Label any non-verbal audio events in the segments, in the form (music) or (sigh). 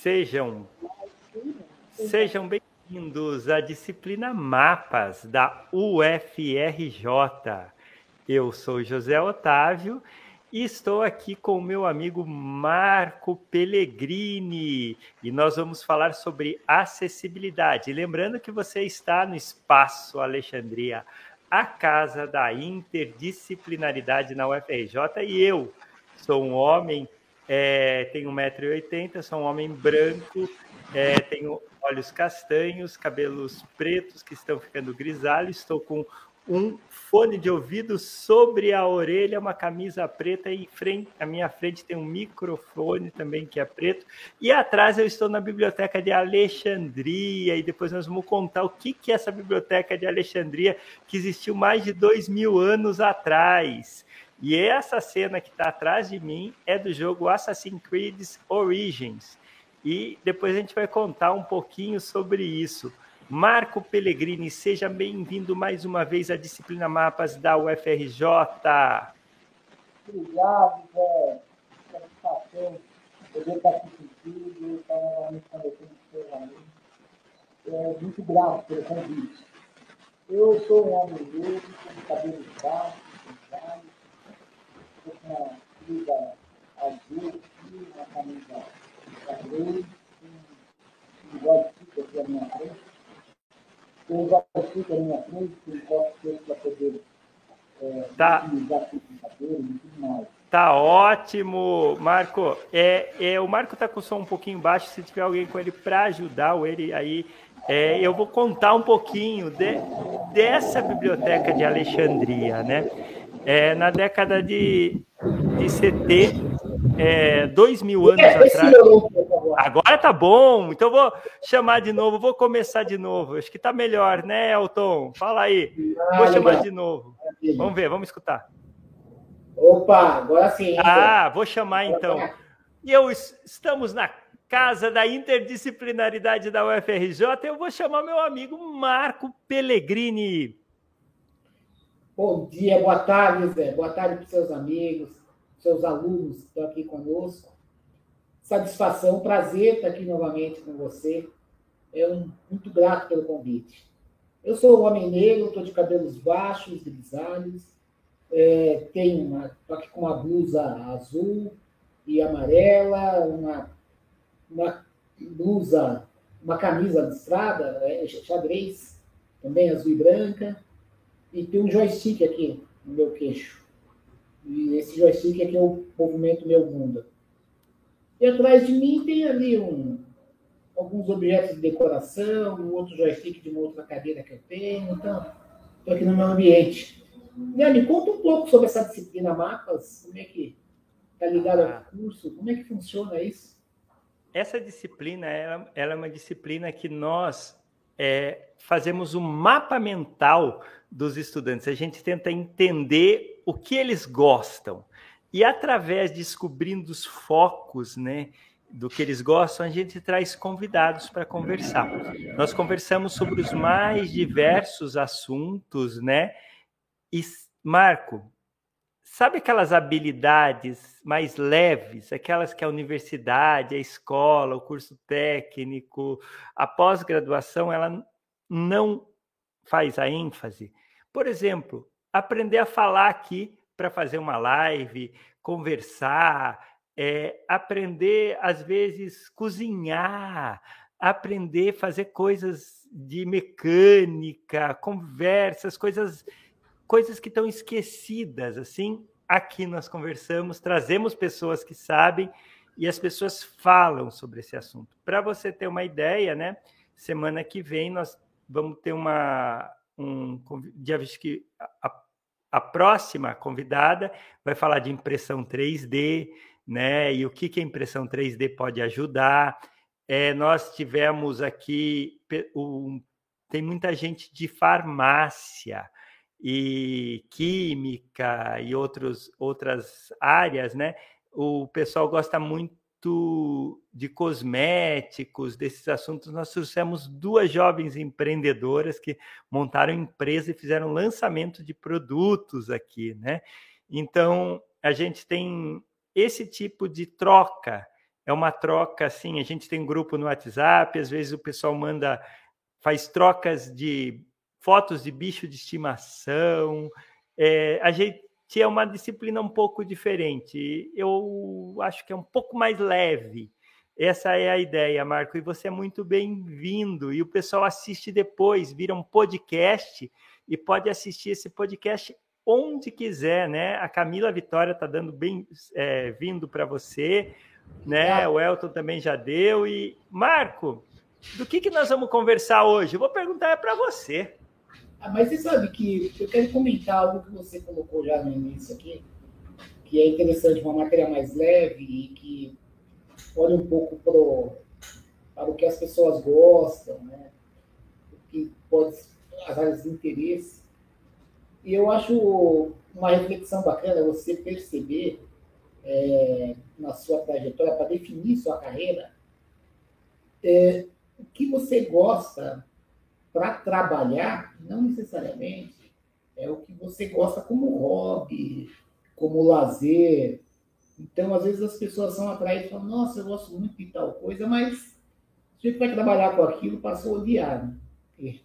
Sejam, sejam bem-vindos à disciplina Mapas da UFRJ. Eu sou José Otávio e estou aqui com o meu amigo Marco Pellegrini e nós vamos falar sobre acessibilidade. Lembrando que você está no Espaço Alexandria, a casa da interdisciplinaridade na UFRJ e eu sou um homem é, tenho 1,80m, sou um homem branco, é, tenho olhos castanhos, cabelos pretos que estão ficando grisalhos, estou com um fone de ouvido sobre a orelha, uma camisa preta e frente, à minha frente tem um microfone também que é preto. E atrás eu estou na biblioteca de Alexandria e depois nós vamos contar o que, que é essa biblioteca de Alexandria que existiu mais de dois mil anos atrás. E essa cena que está atrás de mim é do jogo Assassin's Creed Origins. E depois a gente vai contar um pouquinho sobre isso. Marco Pellegrini, seja bem-vindo mais uma vez à disciplina Mapas da UFRJ. Obrigado, Zé. Satisfação poder estar aqui estar. É, muito grato pelo convite. Eu sou um homem negro, com cabelo baixo, com uma blusa azul uma camisa um joystick aqui à minha frente. Tem um joystick à minha frente, que eu posso ter para poder é, tá. utilizar computador e tudo mais. Tá ótimo, Marco. É, é, o Marco está com o som um pouquinho baixo. Se tiver alguém com ele para ajudar, ou ele aí, é, eu vou contar um pouquinho de, dessa biblioteca de Alexandria, né? É, na década de, de CT, é, dois mil anos atrás. Agora tá bom, então vou chamar de novo, vou começar de novo. Acho que tá melhor, né, Elton? Fala aí. Vou chamar de novo. Vamos ver, vamos escutar. Opa, agora sim. Ah, vou chamar então. E eu estamos na casa da interdisciplinaridade da UFRJ. Eu vou chamar meu amigo Marco Pellegrini. Bom dia, boa tarde, Zé. Boa tarde para os seus amigos, seus alunos que estão aqui conosco. Satisfação, prazer estar aqui novamente com você. É um, muito grato pelo convite. Eu sou um homem negro, estou de cabelos baixos, grisalhos, é, tenho uma, estou aqui com uma blusa azul e amarela, uma, uma blusa, uma camisa listrada, é, xadrez, também azul e branca e tem um joystick aqui no meu queixo. E esse joystick aqui é o movimento meu bunda. E atrás de mim tem ali um, alguns objetos de decoração, um outro joystick de uma outra cadeira que eu tenho. Então, estou aqui no meu ambiente. Né, me conta um pouco sobre essa disciplina mapas, como é que está ligado ao ah. curso, como é que funciona isso? Essa disciplina, ela, ela é uma disciplina que nós é, fazemos um mapa mental dos estudantes. A gente tenta entender o que eles gostam. E através de descobrindo os focos, né, do que eles gostam, a gente traz convidados para conversar. Nós conversamos sobre os mais diversos assuntos, né? E Marco, sabe aquelas habilidades mais leves, aquelas que a universidade, a escola, o curso técnico, a pós-graduação, ela não faz a ênfase. Por exemplo, aprender a falar aqui para fazer uma live, conversar, é, aprender, às vezes, cozinhar, aprender a fazer coisas de mecânica, conversas, coisas, coisas que estão esquecidas, assim. Aqui nós conversamos, trazemos pessoas que sabem e as pessoas falam sobre esse assunto. Para você ter uma ideia, né? Semana que vem nós vamos ter uma um que a, a próxima convidada vai falar de impressão 3D, né? E o que, que a impressão 3D pode ajudar. É, nós tivemos aqui um, tem muita gente de farmácia e química e outros, outras áreas, né? O pessoal gosta muito de cosméticos, desses assuntos, nós trouxemos duas jovens empreendedoras que montaram empresa e fizeram lançamento de produtos aqui, né? Então, a gente tem esse tipo de troca, é uma troca assim. A gente tem um grupo no WhatsApp, às vezes o pessoal manda, faz trocas de fotos de bicho de estimação. É, a gente é uma disciplina um pouco diferente. Eu acho que é um pouco mais leve. Essa é a ideia, Marco, e você é muito bem-vindo. E o pessoal assiste depois, vira um podcast e pode assistir esse podcast onde quiser, né? A Camila Vitória está dando bem-vindo é, para você né? O Elton também já deu. E, Marco, do que, que nós vamos conversar hoje? Eu vou perguntar para você. Ah, mas você sabe que eu quero comentar algo que você colocou já no início aqui, que é interessante, uma matéria mais leve e que olha um pouco pro, para o que as pessoas gostam, né? o que pode as áreas de interesse. E eu acho uma reflexão bacana você perceber é, na sua trajetória, para definir sua carreira, é, o que você gosta para trabalhar, não necessariamente é o que você gosta como hobby, como lazer. Então, às vezes, as pessoas são atraídas e falam, nossa, eu gosto muito de tal coisa, mas gente vai trabalhar com aquilo, passa a odiar. Né?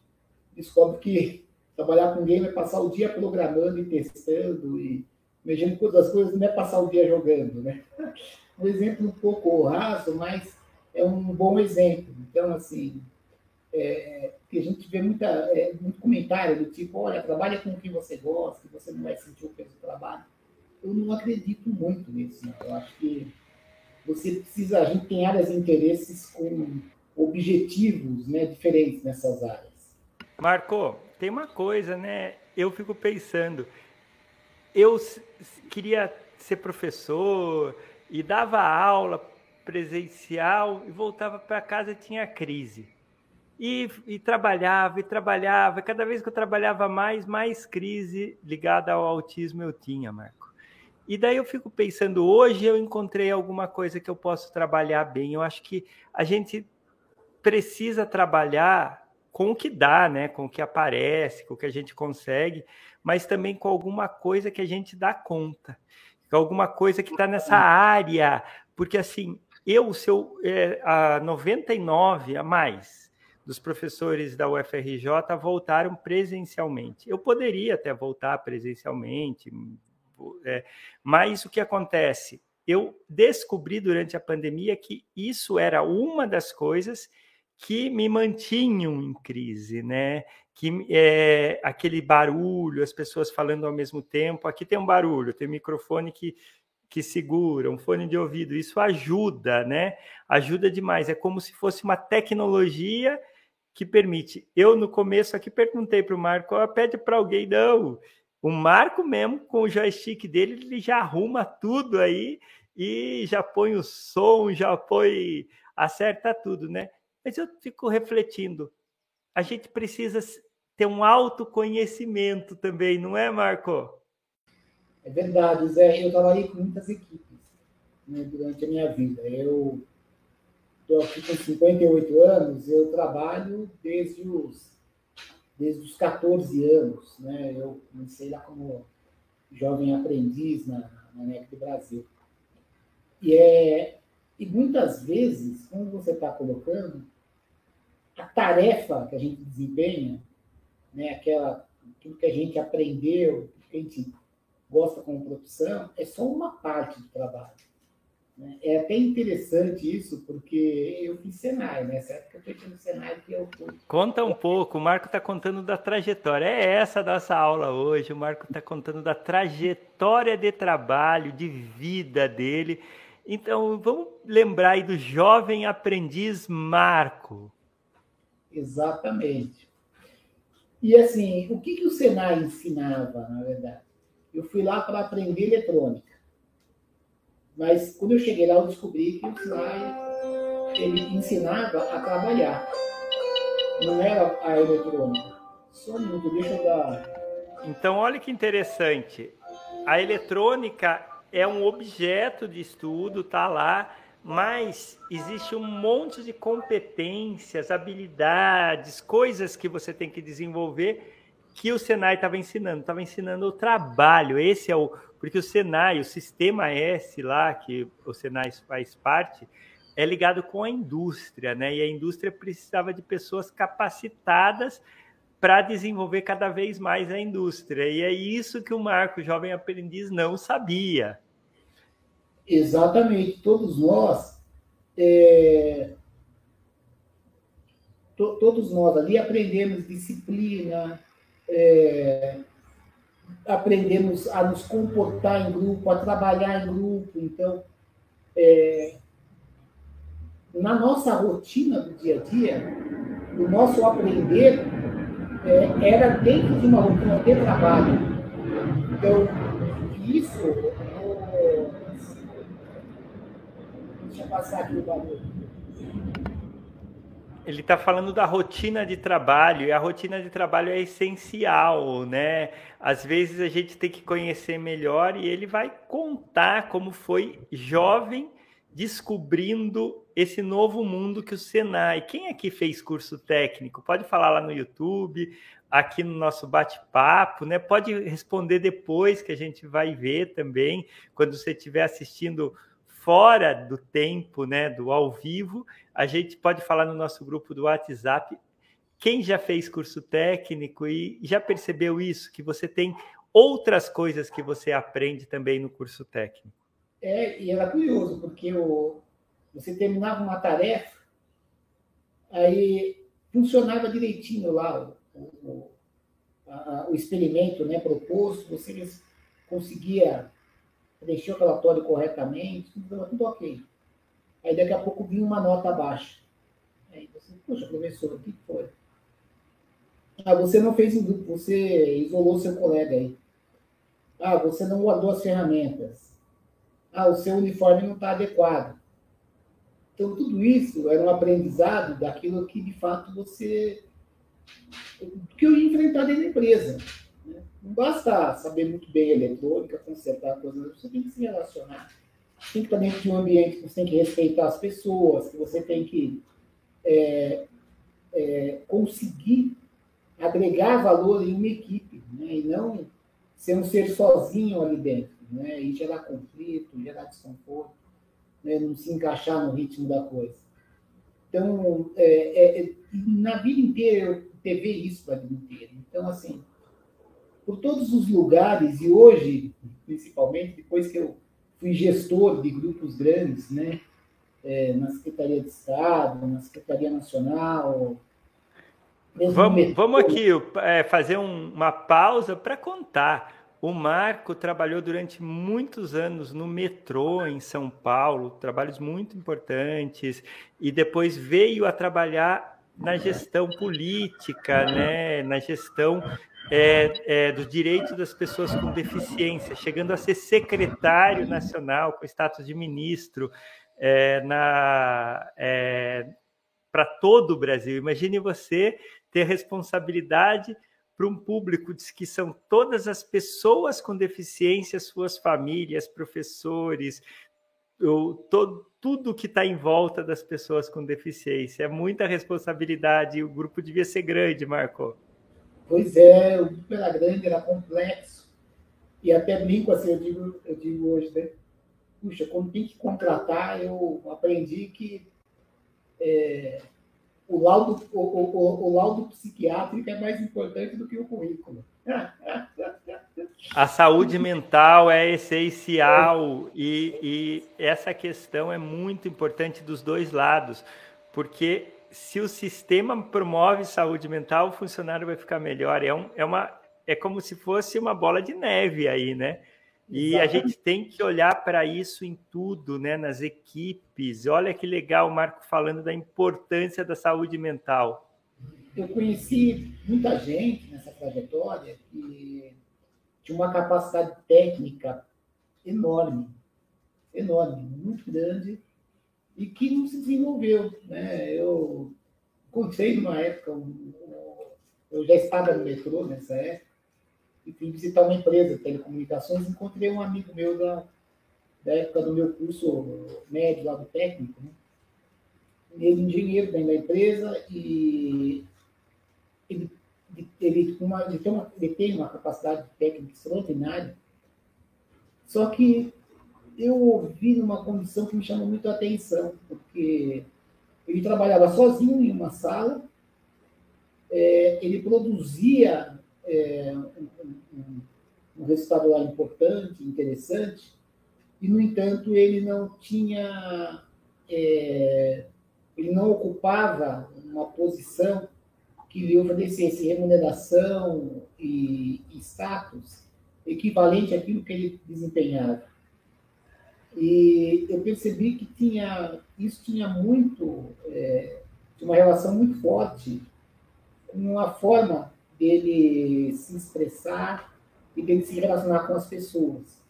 Descobre que (laughs) trabalhar com alguém vai passar o dia programando e testando e mexendo com outras coisas, não é passar o dia jogando, né? (laughs) Um exemplo um pouco raso, mas é um bom exemplo. Então, assim, é, que a gente vê muita, é, muito comentário do tipo, olha, trabalha com o que você gosta, que você não vai sentir o peso do trabalho. Eu não acredito muito nisso. Né? Eu acho que você precisa, a gente tem áreas de interesses com objetivos né, diferentes nessas áreas. Marco, tem uma coisa, né? Eu fico pensando, eu queria ser professor e dava aula presencial e voltava para casa tinha crise. E, e, trabalhava, e trabalhava. Cada vez que eu trabalhava mais, mais crise ligada ao autismo eu tinha, Marco. E daí eu fico pensando, hoje eu encontrei alguma coisa que eu posso trabalhar bem. Eu acho que a gente precisa trabalhar com o que dá, né? Com o que aparece, com o que a gente consegue, mas também com alguma coisa que a gente dá conta, com alguma coisa que está nessa área, porque assim, eu, se eu, é, a 99 a mais dos professores da UFRJ voltaram presencialmente. Eu poderia até voltar presencialmente, é, mas o que acontece? Eu descobri durante a pandemia que isso era uma das coisas que me mantinham em crise, né? que é aquele barulho, as pessoas falando ao mesmo tempo. Aqui tem um barulho, tem um microfone que, que segura, um fone de ouvido. Isso ajuda, né? Ajuda demais. É como se fosse uma tecnologia que permite. Eu, no começo, aqui perguntei para o Marco, pede para alguém, não. O Marco mesmo, com o joystick dele, ele já arruma tudo aí e já põe o som, já põe, acerta tudo, né? Mas eu fico refletindo, a gente precisa ter um autoconhecimento também, não é, Marco? É verdade, Zé. Eu trabalhei com muitas equipes né, durante a minha vida. Eu estou aqui com 58 anos, eu trabalho desde os, desde os 14 anos. Né? Eu comecei lá como jovem aprendiz na, na NEC do Brasil. E, é, e muitas vezes, como você está colocando, a tarefa que a gente desempenha, né, aquela, tudo que a gente aprendeu, que a gente gosta como profissão, é só uma parte do trabalho. É até interessante isso, porque eu fiz Senai, né? Certo que eu estou no Senai que eu fui. Conta um pouco, o Marco está contando da trajetória. É essa a nossa aula hoje. O Marco está contando da trajetória de trabalho, de vida dele. Então, vamos lembrar aí do jovem aprendiz Marco. Exatamente. E assim, o que, que o Senai ensinava, na verdade? Eu fui lá para aprender eletrônica. Mas quando eu cheguei lá, eu descobri que o Senai ele ensinava a trabalhar. Não era a eletrônica. Só um minuto, deixa eu dar. Então, olha que interessante. A eletrônica é um objeto de estudo, tá lá, mas existe um monte de competências, habilidades, coisas que você tem que desenvolver que o Senai estava ensinando, estava ensinando o trabalho. Esse é o porque o Senai, o sistema S lá que o Senai faz parte, é ligado com a indústria, né? E a indústria precisava de pessoas capacitadas para desenvolver cada vez mais a indústria. E é isso que o Marco Jovem Aprendiz não sabia. Exatamente. Todos nós, é... todos nós ali aprendemos disciplina, é... aprendemos a nos comportar em grupo, a trabalhar em grupo. Então, é... na nossa rotina do dia a dia, o nosso aprender é, era dentro de uma rotina de trabalho. Então, isso. deixa eu passar aqui o valor. Ele está falando da rotina de trabalho, e a rotina de trabalho é essencial, né? Às vezes a gente tem que conhecer melhor e ele vai contar como foi jovem descobrindo esse novo mundo que o Senai. Quem aqui fez curso técnico? Pode falar lá no YouTube, aqui no nosso bate-papo, né? Pode responder depois que a gente vai ver também, quando você estiver assistindo fora do tempo, né, do ao vivo, a gente pode falar no nosso grupo do WhatsApp. Quem já fez curso técnico e já percebeu isso, que você tem outras coisas que você aprende também no curso técnico? É, e era curioso, porque o, você terminava uma tarefa, aí funcionava direitinho lá o, o, a, o experimento né, proposto, você conseguia preencher o relatório corretamente, tudo, tudo ok. Aí daqui a pouco vinha uma nota baixa. Aí você, poxa, professor, o que foi? Ah, você não fez você isolou seu colega aí. Ah, você não guardou as ferramentas ah, o seu uniforme não está adequado. Então, tudo isso era um aprendizado daquilo que, de fato, você. que eu ia enfrentar dentro da empresa. Não basta saber muito bem eletrônica, consertar coisas, você tem que se relacionar. Tem que estar dentro de um ambiente que você tem que respeitar as pessoas, que você tem que é, é, conseguir agregar valor em uma equipe, né? e não ser um ser sozinho ali dentro né? e gerar conflito, gerar desconforto, né? não se encaixar no ritmo da coisa. Então, é, é, na vida inteira eu teve isso a vida inteira. Então, assim, por todos os lugares, e hoje, principalmente, depois que eu fui gestor de grupos grandes, né? É, na Secretaria de Estado, na Secretaria Nacional. Vamos, vamos aqui é, fazer um, uma pausa para contar o Marco trabalhou durante muitos anos no metrô em São Paulo, trabalhos muito importantes, e depois veio a trabalhar na gestão política, né, na gestão é, é, dos direitos das pessoas com deficiência, chegando a ser secretário nacional com status de ministro é, é para todo o Brasil. Imagine você ter responsabilidade para um público que são todas as pessoas com deficiência, suas famílias, professores, todo, tudo que está em volta das pessoas com deficiência. É muita responsabilidade o grupo devia ser grande, Marco. Pois é, o grupo era grande, era complexo. E até brinco assim, eu digo, eu digo hoje, né? Puxa, quando tem que contratar, eu aprendi que é, o laudo, o, o, o, laudo psiquiátrico é mais importante do que o currículo. A saúde mental é essencial e, e essa questão é muito importante dos dois lados, porque se o sistema promove saúde mental, o funcionário vai ficar melhor. É, um, é, uma, é como se fosse uma bola de neve aí, né? E a gente tem que olhar para isso em tudo, né? nas equipes. Olha que legal o Marco falando da importância da saúde mental. Eu conheci muita gente nessa trajetória que tinha uma capacidade técnica enorme, enorme, muito grande, e que não se desenvolveu. Né? Eu encontrei numa época, eu já estava no metrô nessa época, e fui visitar uma empresa de telecomunicações, encontrei um amigo meu da, da época do meu curso médio lá do técnico, né? ele é engenheiro dentro da empresa e ele, ele, uma, ele, tem uma, ele tem uma capacidade técnica extraordinária, só que eu ouvi numa condição que me chamou muito a atenção, porque ele trabalhava sozinho em uma sala, é, ele produzia é, um, um, um, resultado lá importante, interessante, e, no entanto, ele não tinha, é, ele não ocupava uma posição que lhe oferecesse remuneração e, e status equivalente àquilo que ele desempenhava. E eu percebi que tinha, isso tinha muito, é, uma relação muito forte com a forma dele se expressar e dele se relacionar com as pessoas.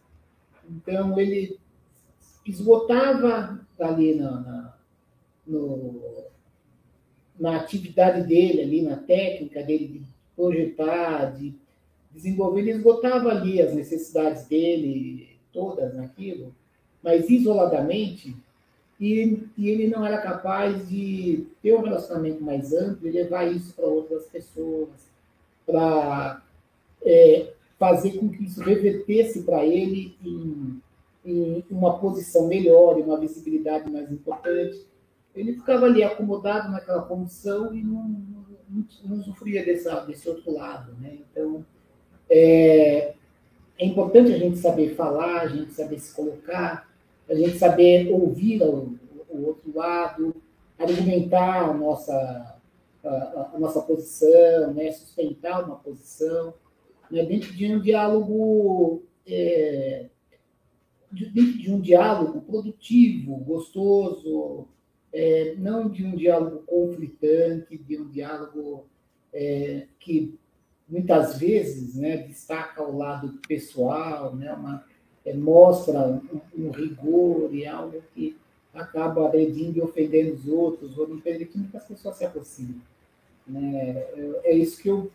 Então, ele esgotava ali na, na, no, na atividade dele, ali na técnica dele de projetar, de desenvolver, ele esgotava ali as necessidades dele, todas naquilo, mas isoladamente, e, e, ele não era capaz de ter um relacionamento mais amplo e levar isso para outras pessoas, para é, fazer com que isso revertesse para ele em, em, uma posição melhor, em uma visibilidade mais importante. Ele ficava ali acomodado naquela condição e não, não, não sofria dessa, desse outro lado. Né? Então, é, é importante a gente saber falar, a gente saber se colocar, a gente saber ouvir o, o outro lado, argumentar a nossa, a, a, nossa posição, né? sustentar uma posição, né? dentro de um diálogo é, dentro de um diálogo produtivo, gostoso, é, não de um diálogo conflitante, de um diálogo é, que muitas vezes né, destaca o lado pessoal, né, uma, é, mostra um, um, rigor e algo que acaba agredindo e ofendendo os outros, ou permitindo que as pessoas se aproximem. Né? É, é isso que eu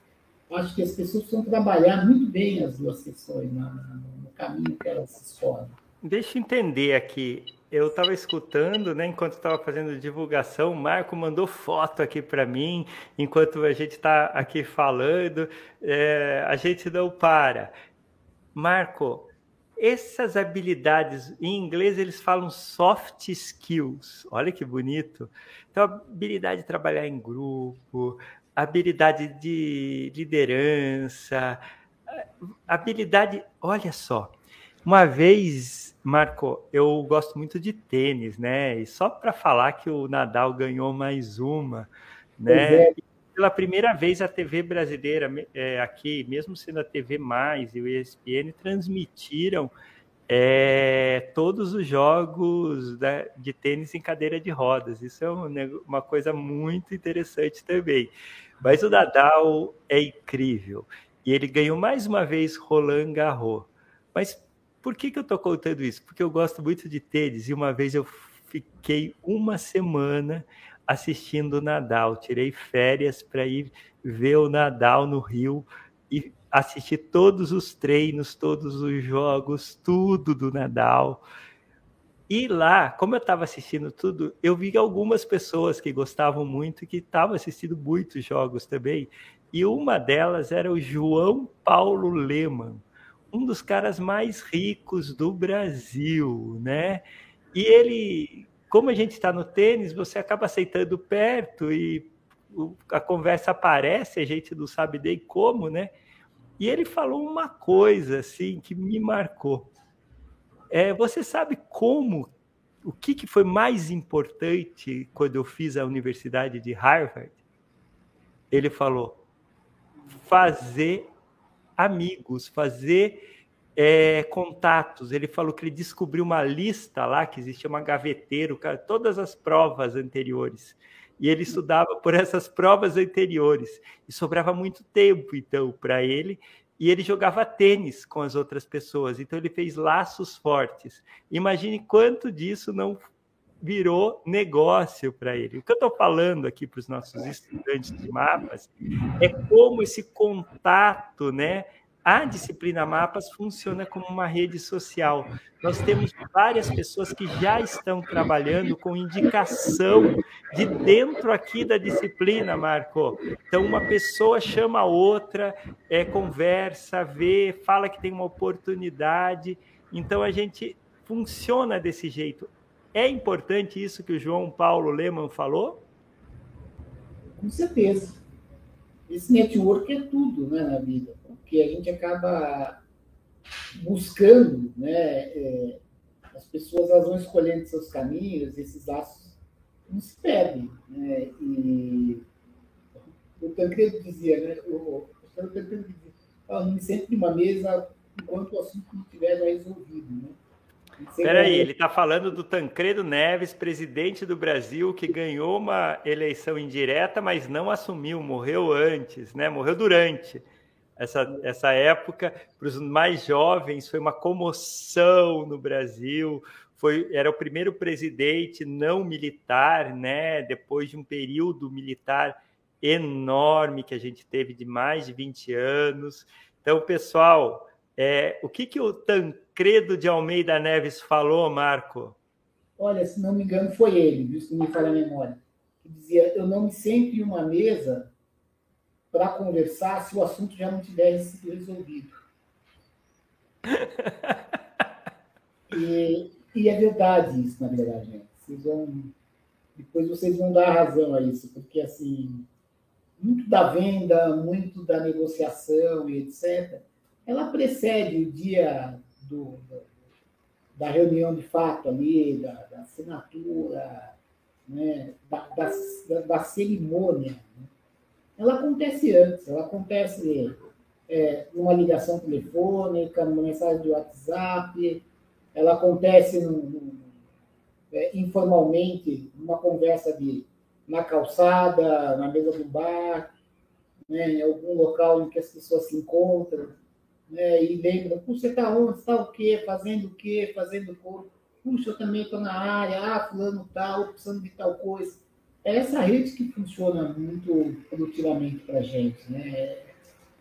acho que as pessoas precisam trabalhar muito bem as duas questões no caminho que elas escolhem. Deixa eu entender aqui eu estava escutando, né, enquanto estava fazendo divulgação, o Marco mandou foto aqui para mim, enquanto a gente está aqui falando, é, a gente não para. Marco, essas habilidades, em inglês eles falam soft skills, olha que bonito. Então, habilidade de trabalhar em grupo, habilidade de liderança, habilidade, olha só, uma vez Marco, eu gosto muito de tênis, né? E só para falar que o Nadal ganhou mais uma, né? É. Pela primeira vez a TV brasileira é, aqui, mesmo sendo a TV Mais e o ESPN, transmitiram é, todos os jogos da, de tênis em cadeira de rodas. Isso é um, uma coisa muito interessante também. Mas o Nadal é incrível. E ele ganhou mais uma vez Roland Garros. Mas por que, que eu estou contando isso? Porque eu gosto muito de tênis e uma vez eu fiquei uma semana assistindo o Nadal. Tirei férias para ir ver o Nadal no Rio e assistir todos os treinos, todos os jogos, tudo do Nadal. E lá, como eu estava assistindo tudo, eu vi algumas pessoas que gostavam muito, que estavam assistindo muitos jogos também. E uma delas era o João Paulo Leman um dos caras mais ricos do Brasil, né? E ele, como a gente está no tênis, você acaba aceitando perto e a conversa aparece, a gente não sabe nem como, né? E ele falou uma coisa assim que me marcou. É, você sabe como, o que, que foi mais importante quando eu fiz a Universidade de Harvard? Ele falou: fazer amigos, fazer é, contatos. Ele falou que ele descobriu uma lista lá, que existia uma gaveteiro, todas as provas anteriores. E ele estudava por essas provas anteriores. E sobrava muito tempo, então, para ele. E ele jogava tênis com as outras pessoas. Então, ele fez laços fortes. Imagine quanto disso não virou negócio para ele. O que eu estou falando aqui para os nossos estudantes de mapas é como esse contato, né? A disciplina Mapas funciona como uma rede social. Nós temos várias pessoas que já estão trabalhando com indicação de dentro aqui da disciplina, Marco. Então, uma pessoa chama a outra, é, conversa, vê, fala que tem uma oportunidade. Então, a gente funciona desse jeito. É importante isso que o João Paulo Leman falou? Com certeza. Esse network é tudo né, na vida, porque a gente acaba buscando, né, é, as pessoas elas vão escolhendo seus caminhos, esses laços não se perdem. Né, e o Tancredo dizia, né, o, o Tancredo dizia, ah, sempre uma mesa enquanto o assunto não estiver resolvido. Né? Espera aí, ele está falando do Tancredo Neves, presidente do Brasil, que ganhou uma eleição indireta, mas não assumiu, morreu antes, né? Morreu durante essa, essa época. Para os mais jovens, foi uma comoção no Brasil. Foi, era o primeiro presidente não militar, né? Depois de um período militar enorme que a gente teve de mais de 20 anos. Então, pessoal, é, o que, que o Tancredo de Almeida Neves falou, Marco? Olha, se não me engano, foi ele, se não me falha a memória, que dizia: Eu não me sento em uma mesa para conversar se o assunto já não tivesse sido resolvido. (laughs) e, e, é verdade isso, na verdade. Né? Vocês vão, depois vocês vão dar razão a isso, porque assim, muito da venda, muito da negociação e etc ela precede o dia do, da reunião de fato ali, da, da assinatura, né, da, da, da, cerimônia. Né? Ela acontece antes, ela acontece é, numa ligação telefônica, numa mensagem de WhatsApp, ela acontece no, no, é, informalmente, numa conversa de, na calçada, na mesa do bar, né, em algum local em que as pessoas se encontram né, e lembram, você está onde? Está o quê? Fazendo o quê? Fazendo o Puxa, eu também estou na área, ah, fulano tal, precisando de tal coisa. É essa rede que funciona muito produtivamente para a gente, né?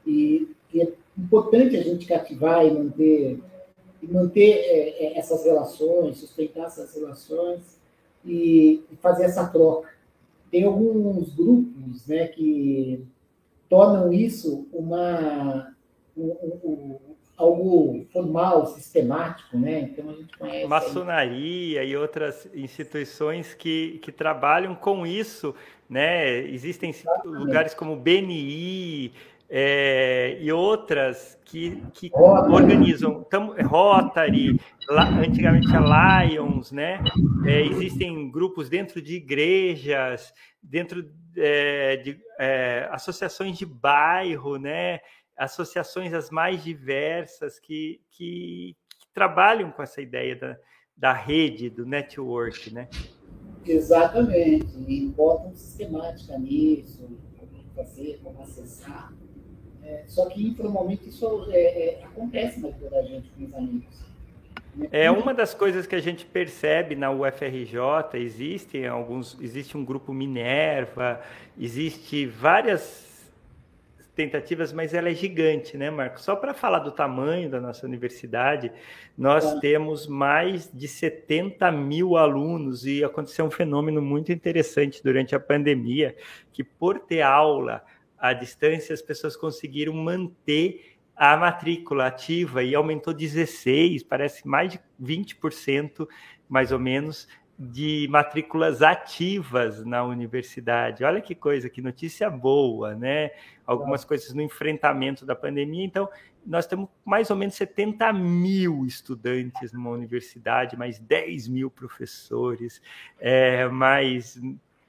E, e, é importante a gente cativar e manter, e manter é, é, essas relações, sustentar essas relações e, e fazer essa troca. Tem alguns grupos né, que tornam isso uma um, algo formal, sistemático, né? Então a gente conhece. Maçonaria aí. e outras instituições que, que trabalham com isso, né? Existem Exatamente. lugares como BNI. É, e outras que, que organizam tam, Rotary, lá, antigamente a Lions, né? É, existem grupos dentro de igrejas, dentro é, de é, associações de bairro, né? Associações as mais diversas que, que, que trabalham com essa ideia da, da rede, do network, né? Exatamente, e botam sistemática nisso, como fazer, como acessar. É, só que informalmente isso é, é, acontece na vida da gente com os amigos. É uma das coisas que a gente percebe na UFRJ, existem alguns, existe um grupo Minerva, existe várias tentativas, mas ela é gigante, né, Marco? Só para falar do tamanho da nossa universidade, nós é. temos mais de 70 mil alunos e aconteceu um fenômeno muito interessante durante a pandemia, que por ter aula à distância, as pessoas conseguiram manter a matrícula ativa e aumentou 16, parece mais de 20%, mais ou menos, de matrículas ativas na universidade. Olha que coisa, que notícia boa, né? Algumas coisas no enfrentamento da pandemia. Então, nós temos mais ou menos 70 mil estudantes numa universidade, mais 10 mil professores, é, mais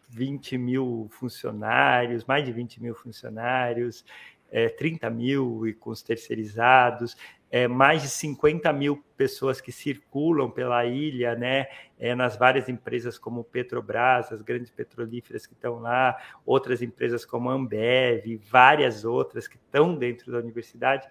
20 mil funcionários, mais de 20 mil funcionários, é, 30 mil e com os terceirizados é, mais de 50 mil pessoas que circulam pela ilha, né, é, nas várias empresas como Petrobras, as grandes petrolíferas que estão lá, outras empresas como Ambev, várias outras que estão dentro da universidade.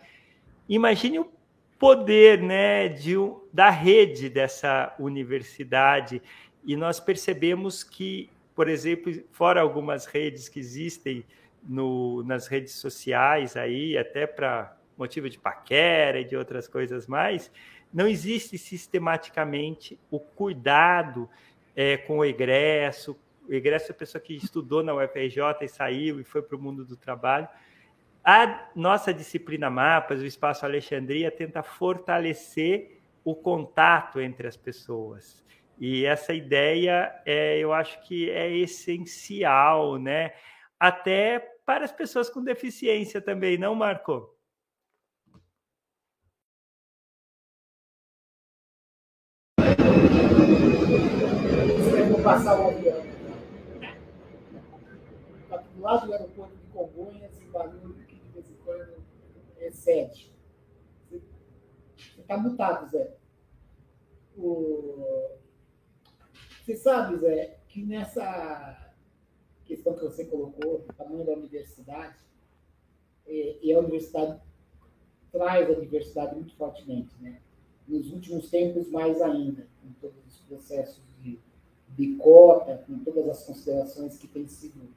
Imagine o poder né, de, da rede dessa universidade, e nós percebemos que, por exemplo, fora algumas redes que existem no, nas redes sociais aí, até para motivo de paquera e de outras coisas mais, não existe sistematicamente o cuidado é, com o egresso. O egresso é a pessoa que estudou na UFRJ e saiu e foi para o mundo do trabalho. A nossa disciplina Mapas, o Espaço Alexandria, tenta fortalecer o contato entre as pessoas. E essa ideia, é, eu acho que é essencial, né? Até para as pessoas com deficiência também, não, Marco? Vou passar o avião. Do lado do aeroporto de Congonhas, esse barulho que de vez em quando. Você está mutado, Zé. O... Você sabe, Zé, que nessa questão que você colocou, o tamanho da universidade, e, e a universidade traz a diversidade muito fortemente, né? Nos últimos tempos, mais ainda, com todos os processos de, de cota, com todas as considerações que têm sido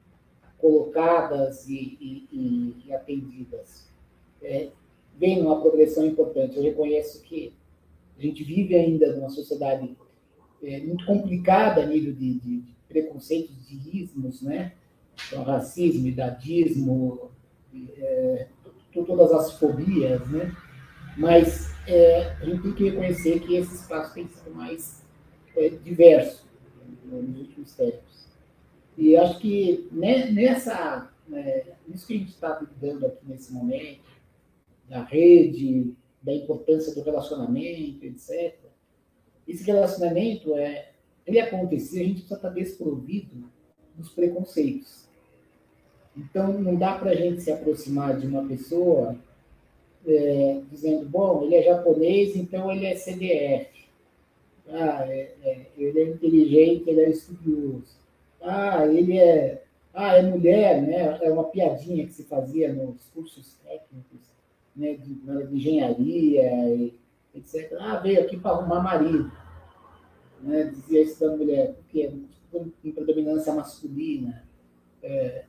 colocadas e, e, e atendidas. É, vem uma progressão importante. Eu reconheço que a gente vive ainda numa sociedade é, muito complicada a nível de, de, de preconceitos, de ismos, né? Então, racismo, idadismo, é, todas as fobias, né? Mas é, a gente tem que reconhecer que esse espaço tem sido mais é, diverso nos últimos tempos. E acho que nessa, né, nisso que a gente está lidando aqui nesse momento, da rede, da importância do relacionamento, etc. Esse relacionamento é ele acontecer, a gente precisa estar desprovido dos preconceitos. Então, não dá para a gente se aproximar de uma pessoa é, dizendo, bom, ele é japonês, então ele é CDF. Ah, é, é, ele é inteligente, ele é estudioso. Ah, ele é, ah, é mulher, né? É uma piadinha que se fazia nos cursos técnicos né, de, de engenharia, etc. Ah, veio aqui para arrumar marido né, dizia isso da mulher, porque é em predominância masculina, é,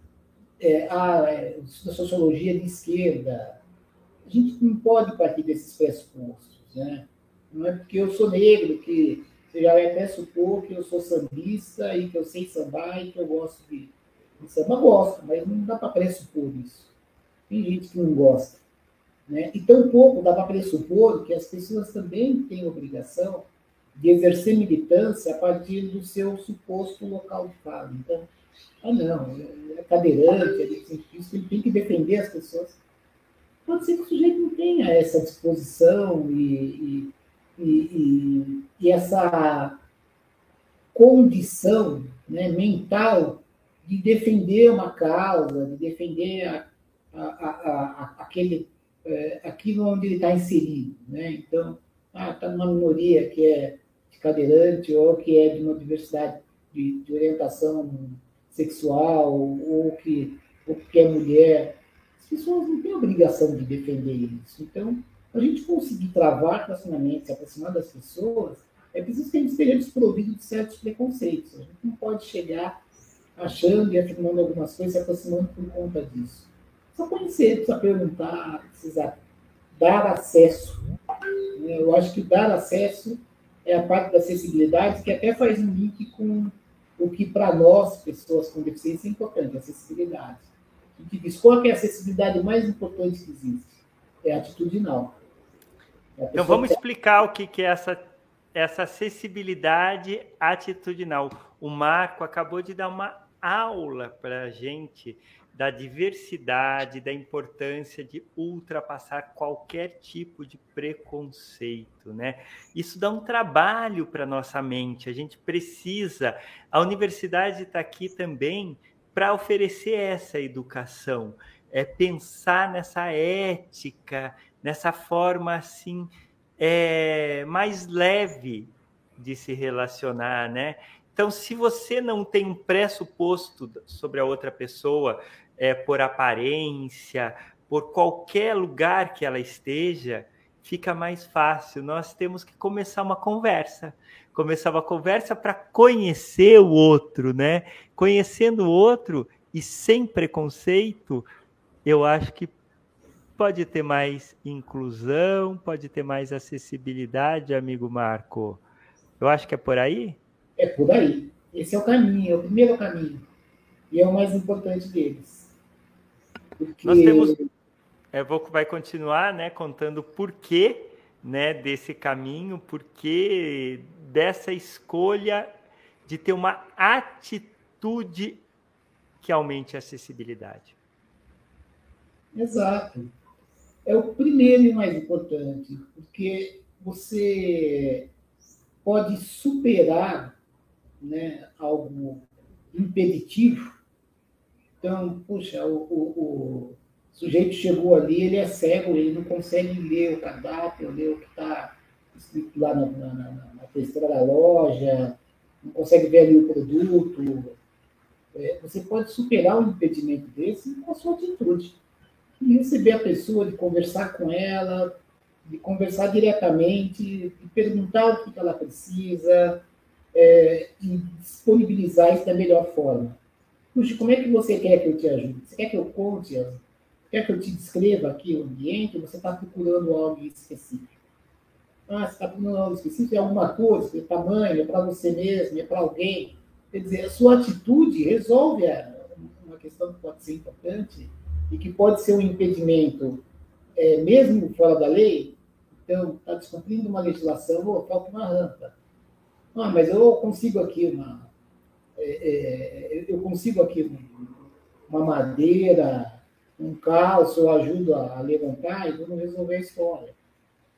é, a, é, sociologia de esquerda. A gente não pode partir desses pressupostos. Né? Não é porque eu sou negro que você já vai pressupor que eu sou sambista e que eu sei sambar e que eu gosto de, de samba. Gosto, mas não dá para pressupor isso. Tem gente que não gosta. Né? E tampouco dá para pressupor que as pessoas também têm obrigação de exercer militância a partir do seu suposto local de fala. Então, ah, não, é cadeirante, é cientista, ele tem que defender as pessoas. Pode ser que o sujeito não tenha essa disposição e, e, e, e essa condição né, mental de defender uma causa, de defender a, a, a, aquele, é, aquilo onde ele está inserido. Né? Então, está ah, tá numa minoria que é cadeirante ou que é de uma diversidade de, de orientação sexual ou que, ou que é mulher. As pessoas não têm obrigação de defender isso. Então, a gente conseguir travar relacionamentos, se aproximar das pessoas, é preciso que a gente esteja desprovido de certos preconceitos. A gente não pode chegar achando e afirmando algumas coisas, se aproximando por conta disso. Só conhecer, precisa perguntar, precisa dar acesso. Eu acho que dar acesso é a parte da acessibilidade, que até faz um link com o que para nós, pessoas com deficiência, é importante, a acessibilidade. A gente diz qual é a acessibilidade mais importante que existe? É atitudinal. Então vamos explicar o que, que é essa, essa acessibilidade atitudinal. O Marco acabou de dar uma aula para a gente da diversidade, da importância de ultrapassar qualquer tipo de preconceito, né? Isso dá um trabalho para nossa mente. A gente precisa. A universidade está aqui também para oferecer essa educação, é pensar nessa ética, nessa forma assim é, mais leve de se relacionar, né? Então, se você não tem um pressuposto sobre a outra pessoa, é, por aparência, por qualquer lugar que ela esteja, fica mais fácil. Nós temos que começar uma conversa. Começar uma conversa para conhecer o outro, né? Conhecendo o outro e sem preconceito, eu acho que pode ter mais inclusão, pode ter mais acessibilidade, amigo Marco. Eu acho que é por aí? É por aí. Esse é o caminho, é o primeiro caminho. E é o mais importante deles. Porque... Nós temos. É, vou, vai continuar né, contando por que né, desse caminho, porque dessa escolha de ter uma atitude que aumente a acessibilidade. Exato. É o primeiro e mais importante, porque você pode superar né, algo impeditivo. Então, puxa, o, o, o, sujeito chegou ali, ele é cego, ele não consegue ler o cardápio, ler o que está escrito lá na, na, na, na da loja, não consegue ver ali o produto. É, você pode superar um impedimento desse com a sua atitude. E receber a pessoa, de conversar com ela, de conversar diretamente, de perguntar o que ela precisa, é, e disponibilizar isso da melhor forma. Puxa, como é que você quer que eu te ajude? Você quer que eu conte? Quer que eu te descreva aqui o ambiente? Você está procurando algo específico? Ah, você está procurando algo específico? É alguma coisa? É tamanho? É para você mesmo? É para alguém? Quer dizer, a sua atitude resolve uma questão que pode ser importante e que pode ser um impedimento, é, mesmo fora da lei. Então, está descumprindo uma legislação, oh, falta uma rampa. Ah, mas eu consigo aqui uma. É, é, eu consigo aqui uma madeira, um calço, eu ajudo a levantar e vamos resolver a história.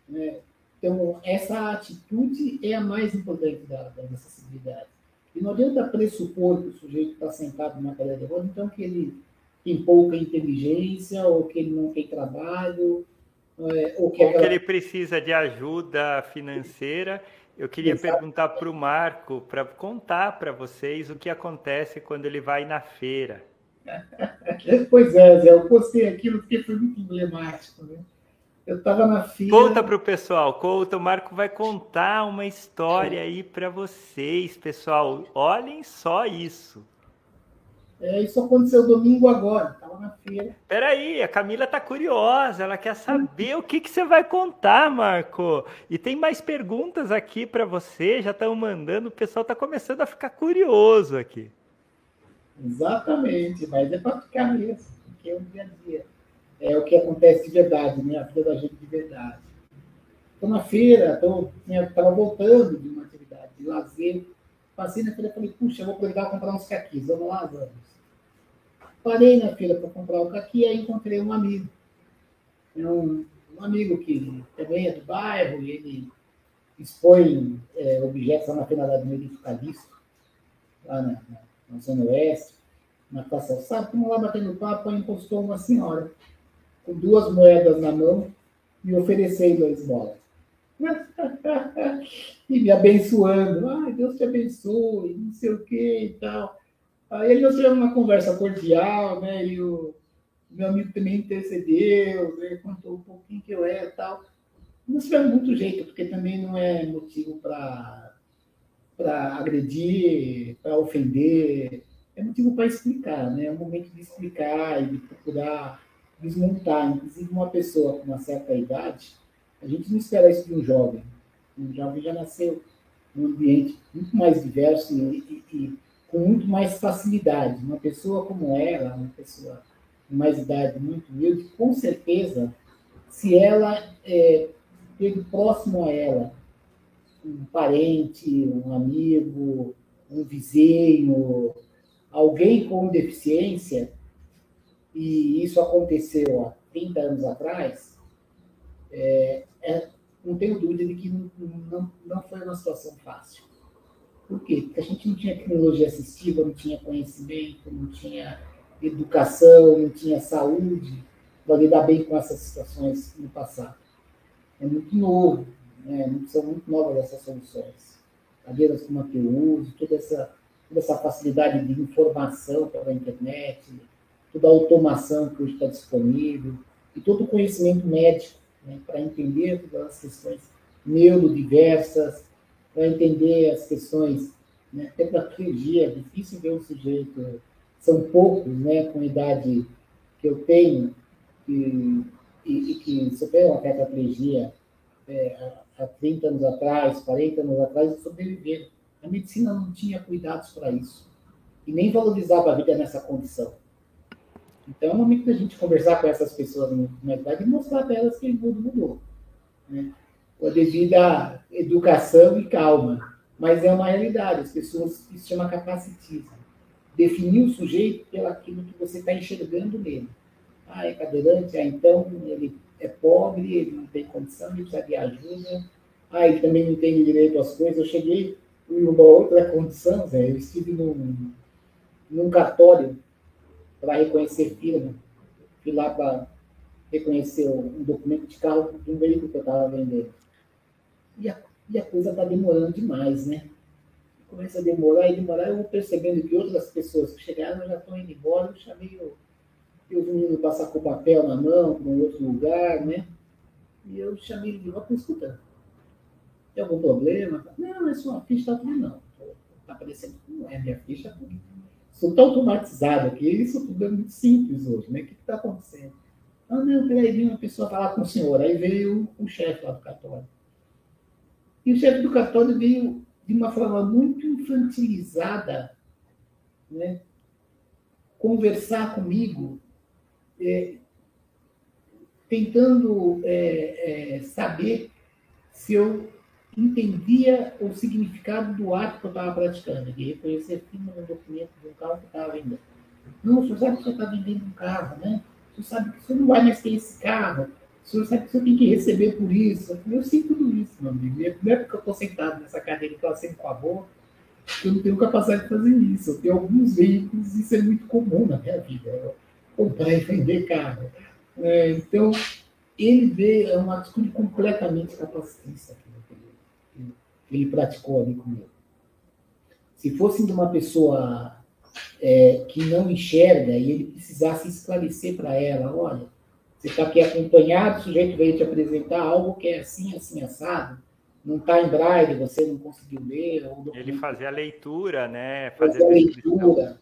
Né? Então, essa atitude é a mais importante da, da acessibilidade. E não adianta pressupor que o sujeito está sentado numa cadeira de rodas, então que ele tem pouca inteligência, ou que ele não tem trabalho, é, ou que, ou que ele precisa de ajuda financeira eu queria Exato. perguntar para o Marco, para contar para vocês o que acontece quando ele vai na feira. (laughs) pois é, Zé, eu postei aquilo porque foi muito emblemático. Né? Eu estava na feira. Conta para o pessoal, conta. O Marco vai contar uma história aí para vocês, pessoal. Olhem só isso. É, isso aconteceu domingo agora, estava na feira. Peraí, a Camila tá curiosa, ela quer saber o que, que você vai contar, Marco. E tem mais perguntas aqui para você, já estão mandando, o pessoal está começando a ficar curioso aqui. Exatamente, mas é para ficar mesmo, porque é o dia a dia. É o que acontece de verdade, né? A vida da gente de verdade. Estou na feira, estava voltando de uma atividade de lazer, passei na feira e falei, puxa, eu vou aproveitar comprar uns caquis, vamos lá, vamos. Parei na fila para comprar o caqui e aí encontrei um amigo. Um, um amigo que também é do bairro e ele expõe é, objetos lá na Feira da Benedito Calixto, lá na, na, na Zona Oeste, na Praça Alçada. Estamos lá batendo papo, aí encostou uma senhora com duas moedas na mão e oferecendo a esmola. (laughs) e me abençoando. Ai, Deus te abençoe, não sei o que e tal. Aí ele nós tivemos uma conversa cordial, né? E o meu amigo também intercedeu, né? contou um pouquinho que eu era e tal. Não tivemos muito jeito, porque também não é motivo para agredir, para ofender, é motivo para explicar, né? É um momento de explicar e de procurar desmontar. Inclusive, uma pessoa com uma certa idade, a gente não espera isso de um jovem. Um jovem já nasceu num ambiente muito mais diverso e, e, com muito mais facilidade. Uma pessoa como ela, uma pessoa de mais idade, muito humilde, com certeza, se ela é, teve próximo a ela um parente, um amigo, um vizinho, alguém com deficiência, e isso aconteceu há 30 anos atrás, é, é, não tenho dúvida de que não, não, não foi uma situação fácil. Por quê? Porque a gente não tinha tecnologia assistiva, não tinha conhecimento, não tinha educação, não tinha saúde para lidar bem com essas situações no passado. É muito novo, né? são muito novas essas soluções. Cadeiras que eu uso, toda essa, toda essa facilidade de informação pela internet, toda a automação que hoje está disponível, e todo o conhecimento médico né? para entender todas as questões neurodiversas, para entender as questões, né? tetraplegia, é difícil ver um sujeito, são poucos, né, com idade que eu tenho, e, e, e que sofreram uma tetraplegia é, há 30 anos atrás, 40 anos atrás, e sobreviveram. A medicina não tinha cuidados para isso, e nem valorizava a vida nessa condição. Então, é o momento da gente conversar com essas pessoas na idade e mostrar para elas que o mundo mudou. Né? a devida educação e calma. Mas é uma realidade, as pessoas, isso chama capacitismo. Definir o sujeito pelo aquilo que você está enxergando nele. Ah, é cadeirante, ah, então ele é pobre, ele não tem condição, ele precisa de ajuda, ah, ele também não tem direito às coisas. Eu cheguei em uma outra condição, Zé, eu estive num, num cartório para reconhecer firma, fui lá para reconhecer um documento de carro de um veículo que eu estava vendendo. E a, e a coisa está demorando demais, né? Começa a demorar e demorar, eu vou percebendo que outras pessoas que chegaram já estão indo embora, eu chamei o, eu vi menino passar com papel na mão, para um outro lugar, né? E eu chamei ele de volta, escuta, tem algum problema? Não, é sua ficha, está tudo não. Está aparecendo, não é minha ficha, tudo. Sou tão automatizado aqui, isso tudo é muito simples hoje, né? O que está acontecendo? Ah, não, peraí, veio uma pessoa falar com o senhor. Aí veio o chefe lá do cartório. E o chefe do cartório veio de uma forma muito infantilizada, né? conversar comigo, é, tentando é, é, saber se eu entendia o significado do ato que eu estava praticando, de reconhecer firma no documento de um carro que eu estava vendendo. Não, o senhor sabe que o senhor está vendendo um carro, né? O senhor sabe que o senhor não vai mais ter esse carro. O senhor sabe que o senhor tem que receber por isso. Eu sei tudo isso, meu amigo. Não é porque eu estou sentado nessa cadeira que eu acendo com a boca que eu não tenho capacidade de fazer isso. Eu tenho alguns veículos, isso é muito comum na minha vida. Eu comprar e vender carro. É, então, ele vê é uma atitude completamente capacitista ele praticou ali comigo. Se fosse de uma pessoa é, que não enxerga e ele precisasse esclarecer para ela, olha, você está aqui acompanhado, o sujeito veio te apresentar algo que é assim, assim, assado, não está em braille, você não conseguiu ler. Ele fazia a leitura, né? Fazer a leitura.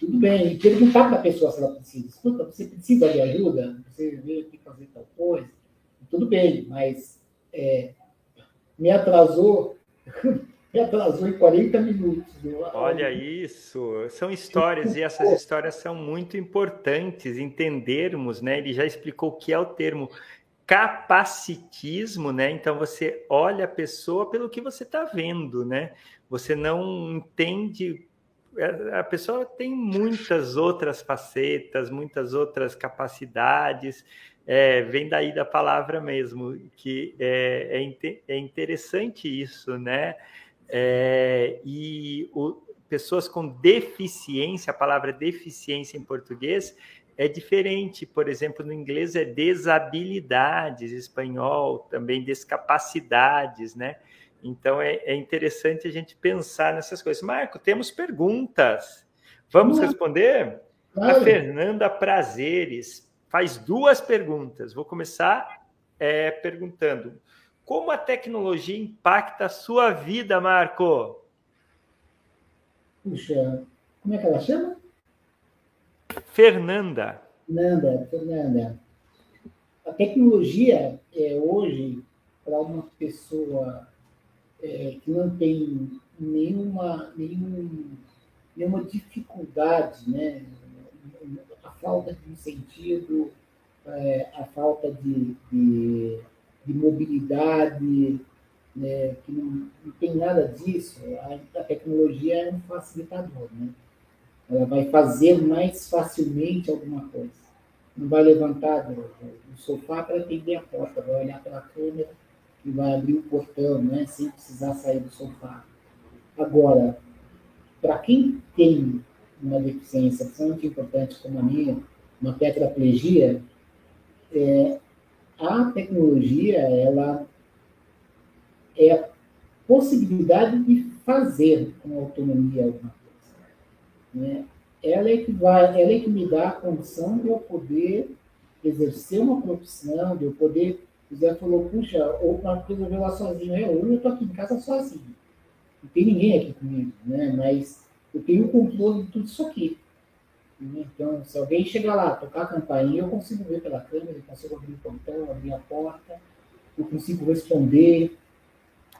Tudo bem, e perguntar para a pessoa se ela precisa. Escuta, você precisa de ajuda? Você veio aqui fazer tal coisa? Tudo bem, mas é, me atrasou, (laughs) me atrasou em 40 minutos. Olha isso, são histórias e essas histórias são muito importantes entendermos, né? Ele já explicou o que é o termo capacitismo, né? Então você olha a pessoa pelo que você está vendo, né? Você não entende. A pessoa tem muitas outras facetas, muitas outras capacidades, é, vem daí da palavra mesmo, que é, é, é interessante isso, né? É, e o, pessoas com deficiência, a palavra deficiência em português é diferente, por exemplo, no inglês é desabilidades, espanhol também descapacidades, né? Então é, é interessante a gente pensar nessas coisas. Marco, temos perguntas. Vamos responder? A Fernanda Prazeres faz duas perguntas. Vou começar é, perguntando: como a tecnologia impacta a sua vida, Marco? Puxa, como é que ela chama? Fernanda. Fernanda, Fernanda. A tecnologia é hoje para uma pessoa é, que não tem nenhuma, nenhum, nenhuma dificuldade, né? Falta de incentivo, é, a falta de, de, de mobilidade, né, que não, não, tem nada disso, a, a, tecnologia é um facilitador, né? Ela vai fazer mais facilmente alguma coisa. Não vai levantar do, do sofá para atender a porta, vai olhar pela câmera e vai abrir o portão, né, sem precisar sair do sofá. Agora, para quem tem uma deficiência muito importante como a minha, uma tetraplegia, é, a tecnologia ela é a possibilidade de fazer com autonomia alguma coisa. Né? Ela é que vai, ela é que me dá a condição de eu poder exercer uma profissão, de eu poder. O Zé falou, puxa, ou coisa resolver lá sozinho. É, eu estou aqui em casa sozinho. Não tem ninguém aqui comigo, né? Mas eu tenho o controle de tudo isso aqui. Então, se alguém chegar lá, tocar a campainha, eu consigo ver pela câmera, eu consigo abrir o portão, abrir a porta, eu consigo responder.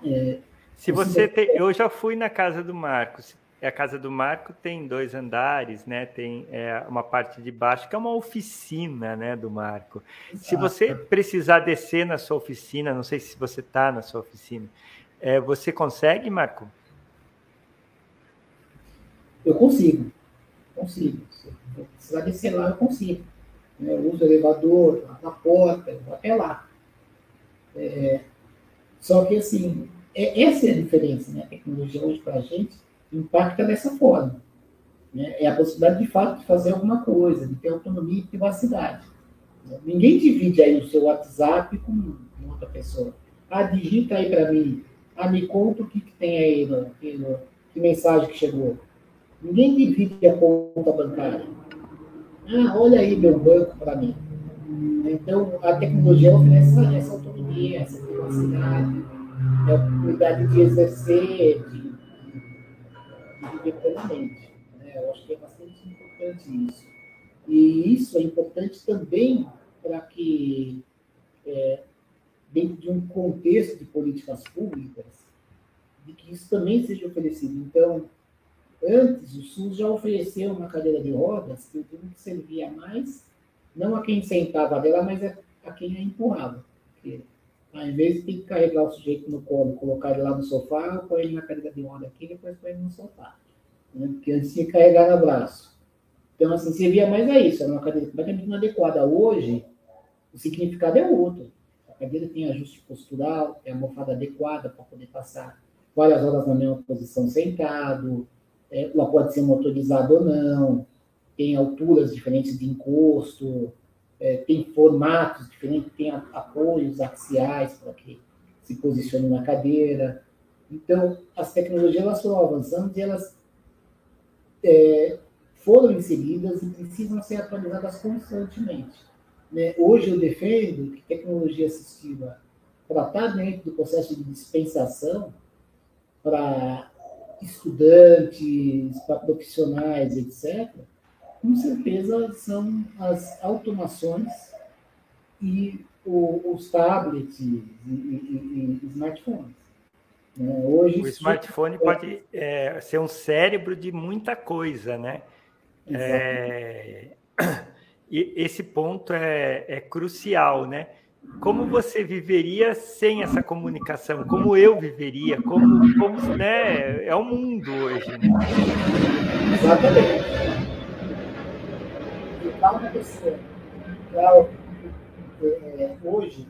É, se você tem, eu já fui na casa do Marcos. a casa do Marco tem dois andares, né? Tem é, uma parte de baixo que é uma oficina, né, do Marco. Exato. Se você precisar descer na sua oficina, não sei se você está na sua oficina, é, você consegue, Marco? Eu consigo, consigo. Se eu precisar descer lá, eu consigo. Eu uso o elevador, a porta, até lá. É, só que, assim, é, essa é a diferença, né? A tecnologia hoje para a gente impacta dessa forma. Né? É a possibilidade, de fato, de fazer alguma coisa, de ter autonomia e privacidade. Ninguém divide aí o seu WhatsApp com outra pessoa. Ah, digita aí para mim. Ah, me conta o que, que tem aí, no, no, que mensagem que chegou. Ninguém divide a conta bancária. Ah, olha aí meu banco para mim. Então, a tecnologia oferece essa, autonomia, essa privacidade, a oportunidade de exercer, de, de viver plenamente. Né? Eu acho que é bastante importante isso. E isso é importante também para que, é, dentro de um contexto de políticas públicas, de que isso também seja oferecido. Então, antes, o SUS já ofereceu uma cadeira de rodas que digo que servia mais, não a quem sentava dela, mas a quem a empurrava. Porque, ao invés de ter que carregar o sujeito no colo, colocar ele lá no sofá, põe ele na cadeira de roda aqui depois põe ele no sofá. Né? Porque antes tinha que carregar no braço. Então, assim, servia mais a isso, era uma cadeira completamente inadequada. Hoje, o significado é outro. A cadeira tem ajuste postural, tem a almofada adequada para poder passar várias horas na mesma posição sentado, é, ela pode ser motorizada ou não, tem alturas diferentes de encosto, é, tem formatos diferentes, tem apoios axiais para que se posicione na cadeira. Então, as tecnologias elas foram avançando e elas é, foram inseridas e precisam ser atualizadas constantemente. Né? Hoje eu defendo que tecnologia assistiva, para estar dentro do processo de dispensação, para estudantes, para profissionais, etc., com certeza são as automações e o, os tablets e, e, e smartphones. Né? Hoje, o smartphone é... pode é, ser um cérebro de muita coisa, né? É, e esse ponto é, é crucial, né? Como você viveria sem essa comunicação? Como eu viveria? Como, como né? É o mundo hoje. Né? Exatamente. E calma acontecendo. Então, é, hoje,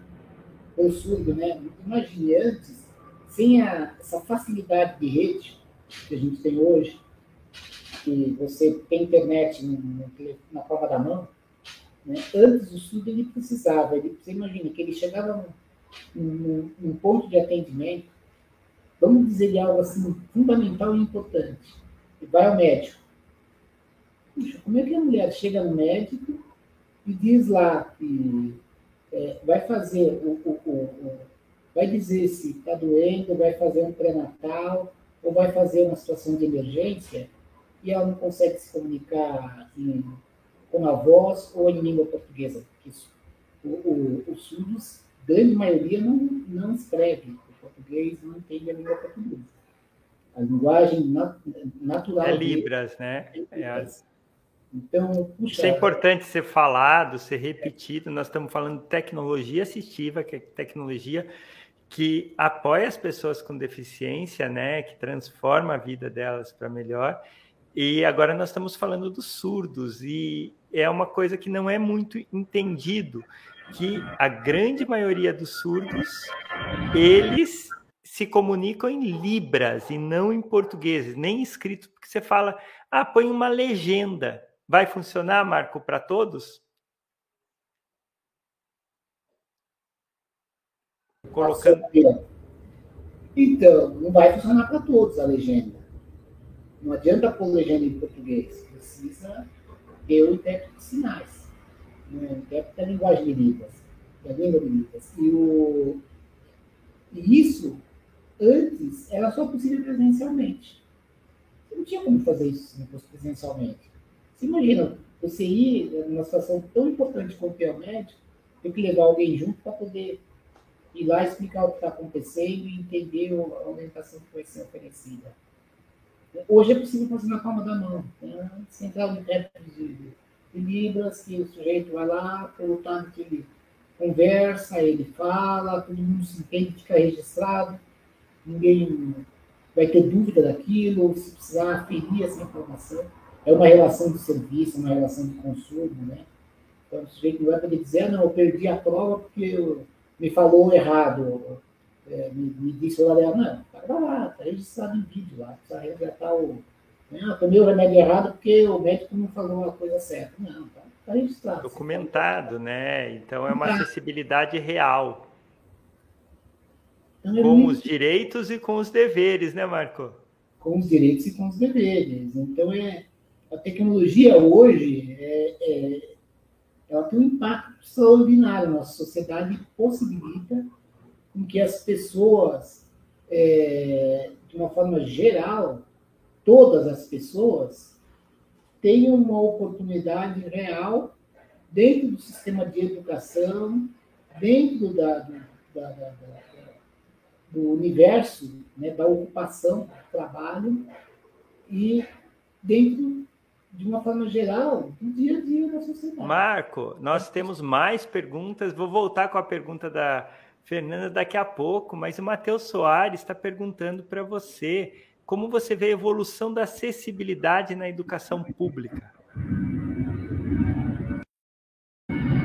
o surdo, né? Imagine antes, sem a, essa facilidade de rede que a gente tem hoje, que você tem internet na palma da mão, né? Antes o SUD ele precisava, ele, você imagina que ele chegava num, num, ponto de atendimento, vamos dizer algo assim fundamental e importante, e vai ao médico. Puxa, como é que a mulher chega no médico e diz lá que é, vai fazer o, o, o, o, vai dizer se está doendo, vai fazer um pré-natal ou vai fazer uma situação de emergência e ela não consegue se comunicar em com a voz ou em língua portuguesa. Isso. O, o, os surdos, grande maioria, não, não escreve o português, não entende a língua portuguesa. A linguagem nat, natural. É Libras, né? É Libras. É então, puxa, Isso é importante ser falado, ser repetido. É. Nós estamos falando de tecnologia assistiva, que é tecnologia que apoia as pessoas com deficiência, né? Que transforma a vida delas para melhor. E agora nós estamos falando dos surdos, e é uma coisa que não é muito entendido, que a grande maioria dos surdos, eles se comunicam em libras e não em português, nem escrito, porque você fala, ah, põe uma legenda. Vai funcionar, Marco, para todos? Colocando. Então, não vai funcionar para todos a legenda. Não adianta pôr legenda em português. Precisa ter o intérprete de sinais. Né? O intérprete da linguagem de Libras. Da língua de Libras. E, o... e isso, antes, era só possível presencialmente. Você não tinha como fazer isso se não fosse presencialmente. Você imagina, você ir numa situação tão importante como o médico, tem que levar alguém junto para poder ir lá explicar o que está acontecendo e entender a orientação que vai ser oferecida. Hoje é possível fazer na palma da mão. Né? De intérprete de, de Libras, que o sujeito vai lá, pelo tanto que ele conversa, ele fala, todo mundo se entende, fica registrado, ninguém vai ter dúvida daquilo, se precisar ferir essa informação. É uma relação de serviço, uma relação de consumo, né? Então, o sujeito não vai poder dizer, ah, não, eu perdi a prova porque me falou errado, é, me, me, disse o Ariel, não, está gravado, está registrado em vídeo lá, precisa resgatar o. Né, ah, tomei o remédio errado porque o médico não falou a coisa certa. Não, está tá registrado. Documentado, né? Então é uma acessibilidade real. Então, é com os direitos e com os deveres, né, Marco? Com os direitos e com os deveres. Então, é, a tecnologia hoje é, é, ela tem um impacto extraordinário na nossa sociedade e possibilita com que as pessoas, é, de uma forma geral, todas as pessoas, tenham uma oportunidade real dentro do sistema de educação, dentro da, da, da, do universo né, da ocupação do trabalho e dentro de uma forma geral do dia a dia da sociedade. Marco, nós temos mais perguntas. Vou voltar com a pergunta da Fernanda daqui a pouco, mas o Matheus Soares está perguntando para você como você vê a evolução da acessibilidade na educação pública.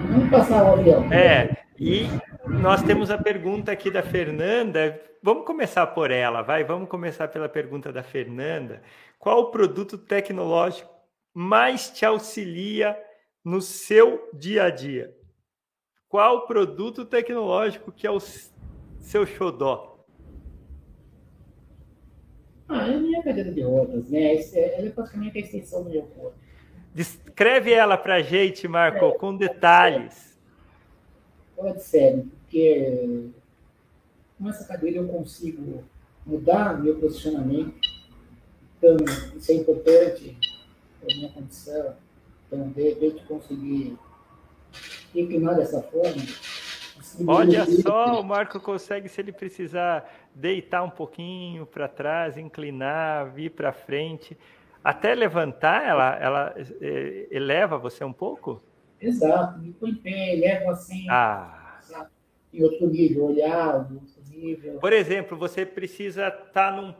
Vamos passar o avião. É, e nós temos a pergunta aqui da Fernanda. Vamos começar por ela, vai? Vamos começar pela pergunta da Fernanda. Qual o produto tecnológico mais te auxilia no seu dia a dia? Qual produto tecnológico que é o seu xodó? Ah, é a minha cadeira de rodas, né? Ela é praticamente a extensão do meu corpo. Descreve ela para a gente, Marco, é, com detalhes. Pode ser, porque com essa cadeira eu consigo mudar meu posicionamento. Então, isso é importante para a minha condição. Então, de repente, conseguir inclinar dessa forma. Olha só, o Marco consegue, se ele precisar, deitar um pouquinho para trás, inclinar, vir para frente. Até levantar, ela, ela é, eleva você um pouco? Exato, me põe em pé, eleva assim. Ah. Em outro nível, olhar, outro nível. Por exemplo, você precisa estar tá num.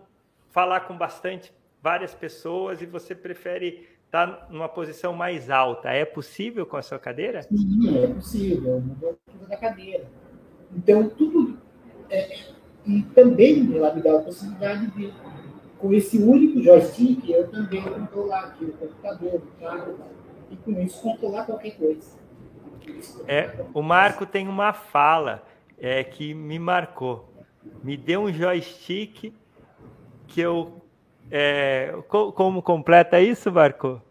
falar com bastante, várias pessoas e você prefere está numa posição mais alta. É possível com a sua cadeira? Sim, é possível. Mudou a altura da cadeira. Então, tudo. É, e também ela me dá a possibilidade de, com esse único joystick, eu também controlar aqui o computador, o carro, e com isso controlar qualquer coisa. É, o Marco tem uma fala é, que me marcou. Me deu um joystick que eu é, como completa isso, Marco?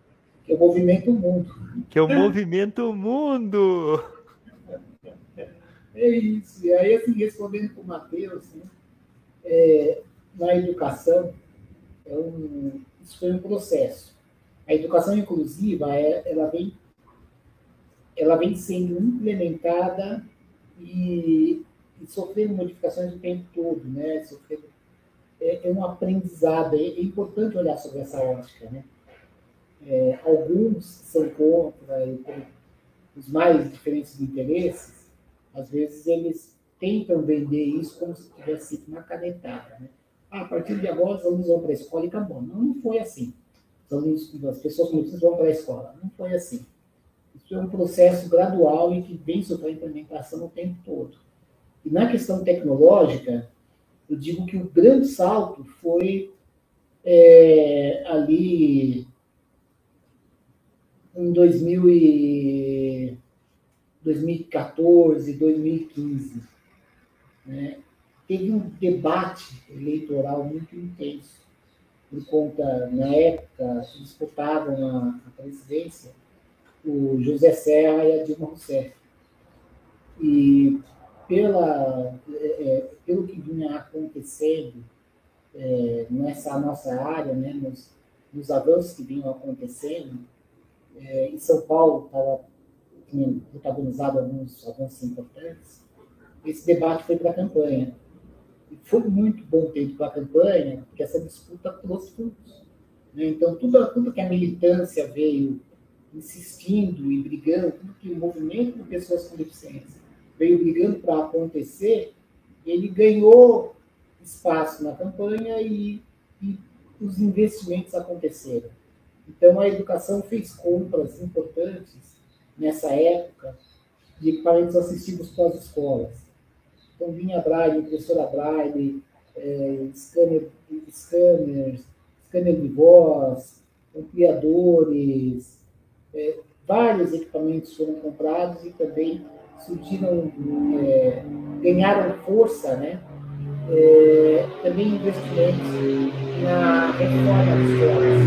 Que eu movimento o mundo. Que eu movimento o mundo. (laughs) É isso. E aí, assim, respondendo para o Matheus, né, é, na educação, é um, isso foi um processo. A educação inclusiva, é, ela, vem, ela vem sendo implementada e, e sofrendo modificações o tempo todo, né? Sofrendo é, é um aprendizado. É, é, importante olhar sobre essa ótica. Né? É, alguns são contra, os mais diferentes interesses, às vezes eles tentam vender isso como se tivesse sido uma canetada. Né? Ah, a partir de agora os alunos vão para a escola e acabou. Não, não foi assim. Os alunos, as pessoas com vão para a escola. Não foi assim. Isso é um processo gradual e que vem sofrendo implementação o tempo todo. E na questão tecnológica, eu digo que o grande salto foi é, ali em 2000 e 2014, 2015. Né? Teve um debate eleitoral muito intenso, por conta, na época, disputavam a, presidência o José Serra e a Dilma Rousseff. E pela, é, é, pelo que vinha acontecendo é, nessa nossa área, né, nos, nos avanços que vinham acontecendo, é, em São Paulo estava protagonizado alguns avanços importantes, esse debate foi para a campanha. E foi muito bom ter ido para a campanha, porque essa disputa trouxe frutos. Né? Então, tudo, tudo que a militância veio insistindo e brigando, tudo que o movimento de pessoas com deficiência veio brigando para acontecer, ele ganhou espaço na campanha e, e os investimentos aconteceram. Então, a educação fez compras importantes nessa época de equipamentos assistivos para as escolas. Então, vinha Braille, impressora Braille, é, scanner, scanners, scanner de voz, ampliadores, é, vários equipamentos foram comprados e também surgiram, é, ganharam força, né? É, também investimentos na reforma das escolas.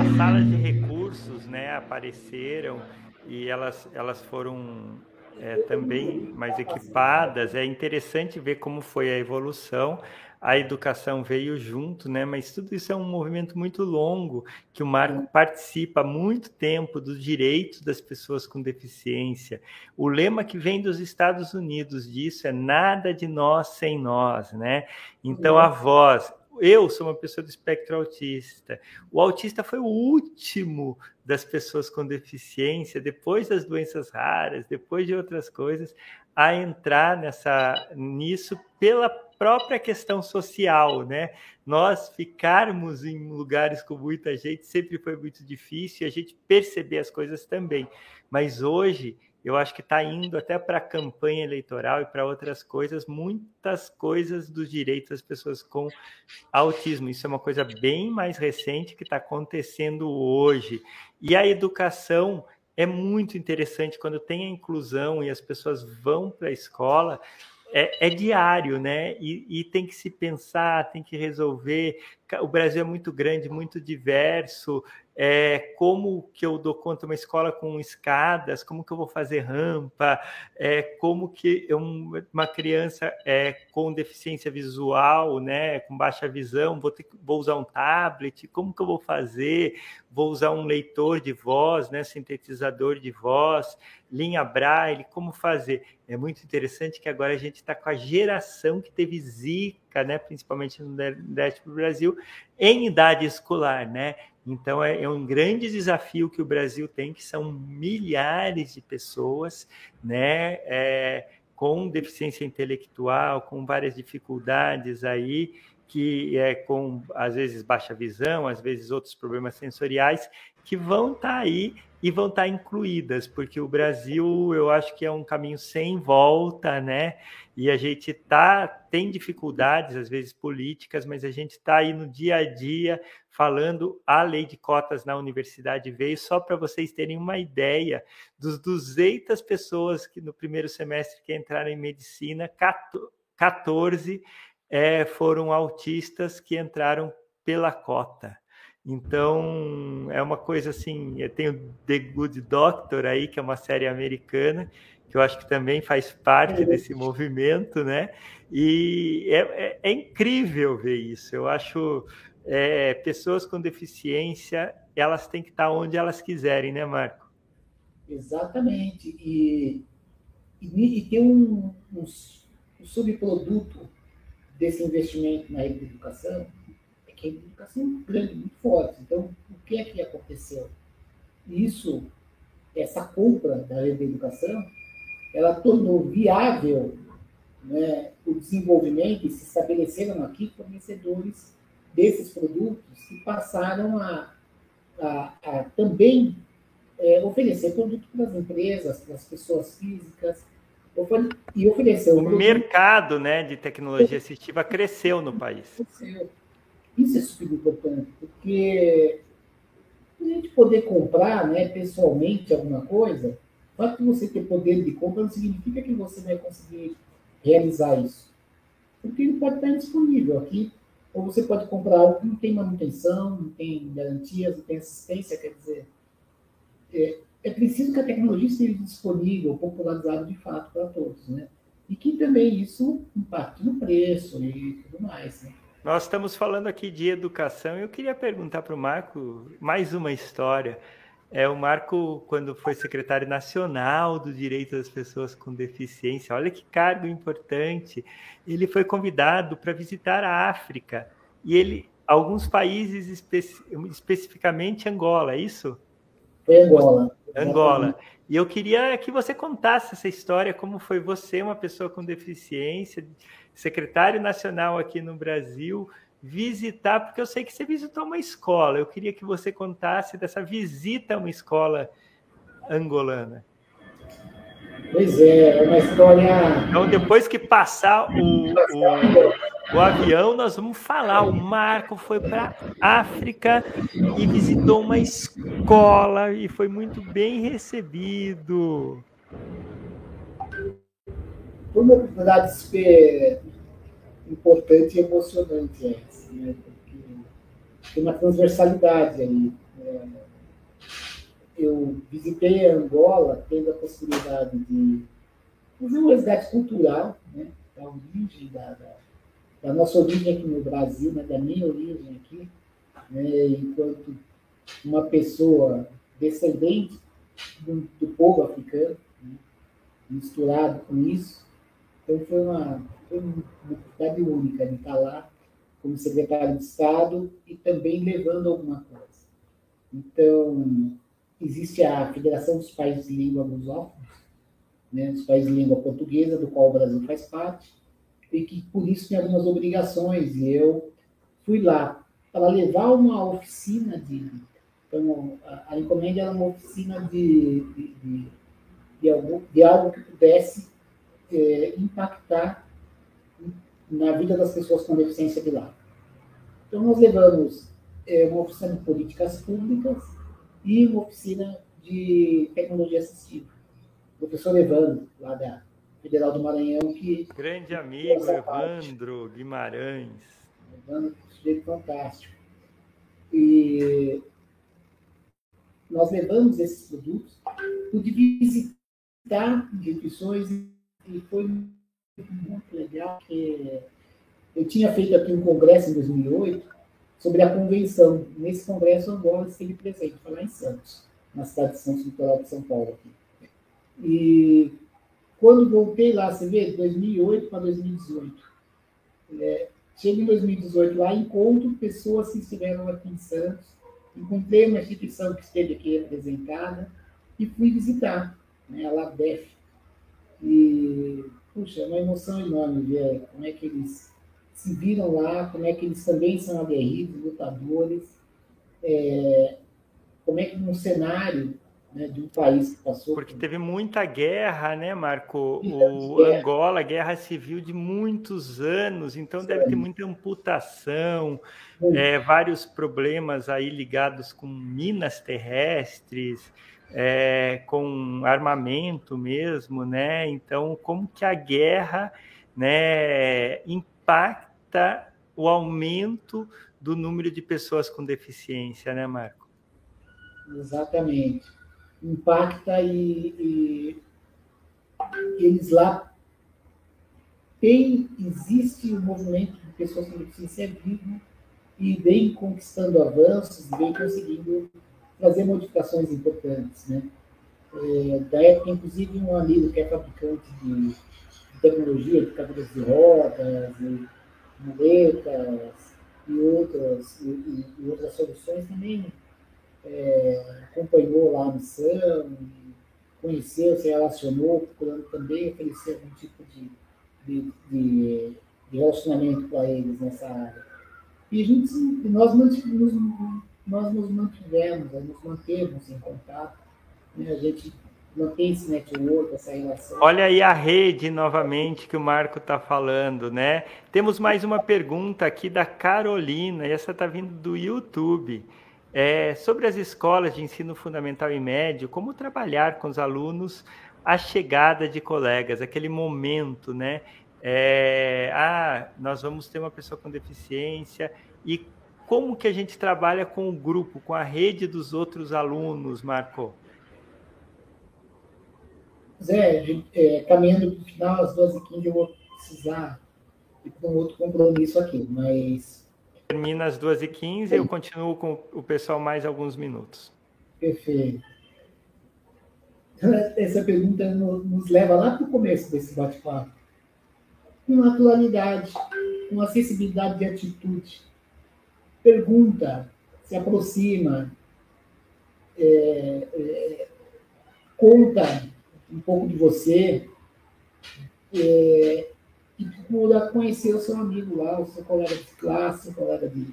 As salas de recursos né, apareceram e elas, elas foram é, também mais equipadas. É interessante ver como foi a evolução a educação veio junto, né? Mas tudo isso é um movimento muito longo que o Marco participa há muito tempo dos direitos das pessoas com deficiência. O lema que vem dos Estados Unidos disso é nada de nós sem nós, né? Então a voz, eu sou uma pessoa do espectro autista. O autista foi o último das pessoas com deficiência, depois das doenças raras, depois de outras coisas, a entrar nessa nisso pela própria questão social, né? Nós ficarmos em lugares com muita gente sempre foi muito difícil e a gente perceber as coisas também. Mas hoje eu acho que está indo até para a campanha eleitoral e para outras coisas, muitas coisas dos direitos das pessoas com autismo. Isso é uma coisa bem mais recente que está acontecendo hoje. E a educação é muito interessante quando tem a inclusão e as pessoas vão para a escola é, é, diário, né? E, e, tem que se pensar, tem que resolver. O Brasil é muito grande, muito diverso. É, como que eu dou conta uma escola com escadas, como que eu vou fazer rampa, é, como que eu, uma criança é, com deficiência visual, né, com baixa visão, vou, ter, vou usar um tablet, como que eu vou fazer? Vou usar um leitor de voz, né, sintetizador de voz, linha braille, como fazer? É muito interessante que agora a gente está com a geração que teve Zika, né, principalmente no Nordeste do Brasil, em idade escolar, né? Então, é, é, um grande desafio que o Brasil tem, que são milhares de pessoas né, é, com deficiência intelectual, com várias dificuldades aí, que é com, às vezes, baixa visão, às vezes outros problemas sensoriais, que vão estar tá aí e vão estar tá incluídas, porque o Brasil, eu acho que é um caminho sem volta, né? E a gente tá, tem dificuldades, às vezes políticas, mas a gente está aí no dia a dia falando a lei de cotas na universidade veio, só para vocês terem uma ideia, dos 200 pessoas que no primeiro semestre que entraram em medicina, 14 é, foram autistas que entraram pela cota. Então, é uma coisa assim, eu tenho The Good Doctor aí, que é uma série americana, que eu acho que também faz parte é. desse movimento, né? E é, é, é incrível ver isso. Eu acho é, pessoas com deficiência elas têm que estar onde elas quiserem, né, Marco? Exatamente. E, e, e tem um, um, um, subproduto desse investimento na educação, é que a educação é grande, muito forte. Então, o que é que aconteceu? Isso, essa compra da rede de educação, ela tornou viável né, o desenvolvimento e se estabeleceram aqui fornecedores desses produtos que passaram a, a, a também é, oferecer produto para as empresas, para as pessoas físicas, e oferecer o, o mercado né, de tecnologia assistiva cresceu no país. Cresceu. Isso é super importante, porque a gente poder comprar né, pessoalmente alguma coisa o fato de você ter poder de compra não significa que você vai conseguir realizar isso. Porque ele pode estar disponível aqui. Ou você pode comprar algo que não tem manutenção, não tem garantias, não tem assistência. Quer dizer, é, é preciso que a tecnologia esteja disponível, popularizada de fato para todos. Né? E que também isso impacte no preço e tudo mais. Né? Nós estamos falando aqui de educação. Eu queria perguntar para o Marco mais uma história. É, o Marco, quando foi secretário nacional do direito das pessoas com deficiência, olha que cargo importante. Ele foi convidado para visitar a África e ele alguns países, espe especificamente Angola, é isso? Foi Angola. Angola. E eu queria que você contasse essa história, como foi você, uma pessoa com deficiência, secretário nacional aqui no Brasil, visitar, porque eu sei que você visitou uma escola. Eu queria que você contasse dessa visita a uma escola angolana. Pois é, é uma história. Então, depois que passar o, o, o avião, nós vamos falar. O Marco foi para África e visitou uma escola e foi muito bem recebido. Foi uma oportunidade super importante e emocionante essa, né? Porque tem uma transversalidade ali. Né? Eu visitei Angola tendo a possibilidade de fazer uma resgate cultural, né, da origem, da, da, da, nossa origem aqui no Brasil, né, da minha origem aqui, né, enquanto uma pessoa descendente do, do povo africano, né, misturado com isso. Então foi uma, foi uma oportunidade única de estar lá como secretário de Estado e também levando alguma coisa. Então, existe a Federação dos Países de Língua Lusófonos, né, dos países de língua portuguesa, do qual o Brasil faz parte, e que por isso tem algumas obrigações. E eu fui lá para levar uma oficina de. Então, a, a encomenda era uma oficina de, de, de, de, de algo que pudesse é, impactar na vida das pessoas com deficiência de lá. Então, nós levamos é, uma oficina de políticas públicas e uma oficina de tecnologia assistiva. O professor Evandro, lá da Federal do Maranhão, que. Grande amigo, Evandro. Guimarães. Evandro, sujeito fantástico. E nós levamos esses produtos, pude visitar instituições e foi muito legal que eu tinha feito aqui um congresso em 2008 sobre a convenção. Nesse congresso, Angola esteve presente, foi lá em Santos, na cidade de Santos, litoral de São Paulo. Aqui. E quando voltei lá, você vê, 2008 para 2018. É, chego em 2018 lá, encontro pessoas que estiveram aqui em Santos, encontrei uma instituição que esteve aqui representada e fui visitar, né, a LABEF. E, puxa, é uma emoção enorme ver como é que eles se viram lá, como é que eles também são aguerridos, lutadores, é, como é que num cenário né, de um país que passou. Porque por... teve muita guerra, né, Marco? O guerra. Angola, guerra civil de muitos anos, então deve ter muita amputação, é, vários problemas aí ligados com minas terrestres. É, com armamento mesmo, né? Então, como que a guerra, né, impacta impacta o aumento do número de pessoas com deficiência, né, Marco? Exatamente. Impacta e, e eles lá tem, existe um movimento de pessoas com deficiência vivo e vem conquistando avanços, vem conseguindo trazer modificações importantes, né? É, da época, inclusive, um amigo que é fabricante de, de tecnologia, de cadeiras de rodas, muletas e outras, e, e outras soluções também é, acompanhou lá a missão, conheceu, se relacionou, procurando também oferecer algum tipo de, de, de, de relacionamento para eles nessa área. E a gente, nós, nos, nós nos mantivemos, nos mantemos em contato, né? a gente esse network, essa relação. Olha aí a rede novamente que o Marco está falando, né? Temos mais uma pergunta aqui da Carolina, e essa está vindo do YouTube. É, sobre as escolas de ensino fundamental e médio, como trabalhar com os alunos a chegada de colegas, aquele momento, né? É, ah, nós vamos ter uma pessoa com deficiência e como que a gente trabalha com o grupo, com a rede dos outros alunos, Marco? Zé, é, caminhando para o final, às 12h15 eu vou precisar ir para um outro compromisso aqui, mas. Termina às 2h15 e eu continuo com o pessoal mais alguns minutos. Perfeito. Essa pergunta nos leva lá para o começo desse bate-papo. Com naturalidade, com acessibilidade de atitude. pergunta, se aproxima, é, é, conta um pouco de você é, e procura conhecer o seu amigo lá, o seu colega de classe, o colega de,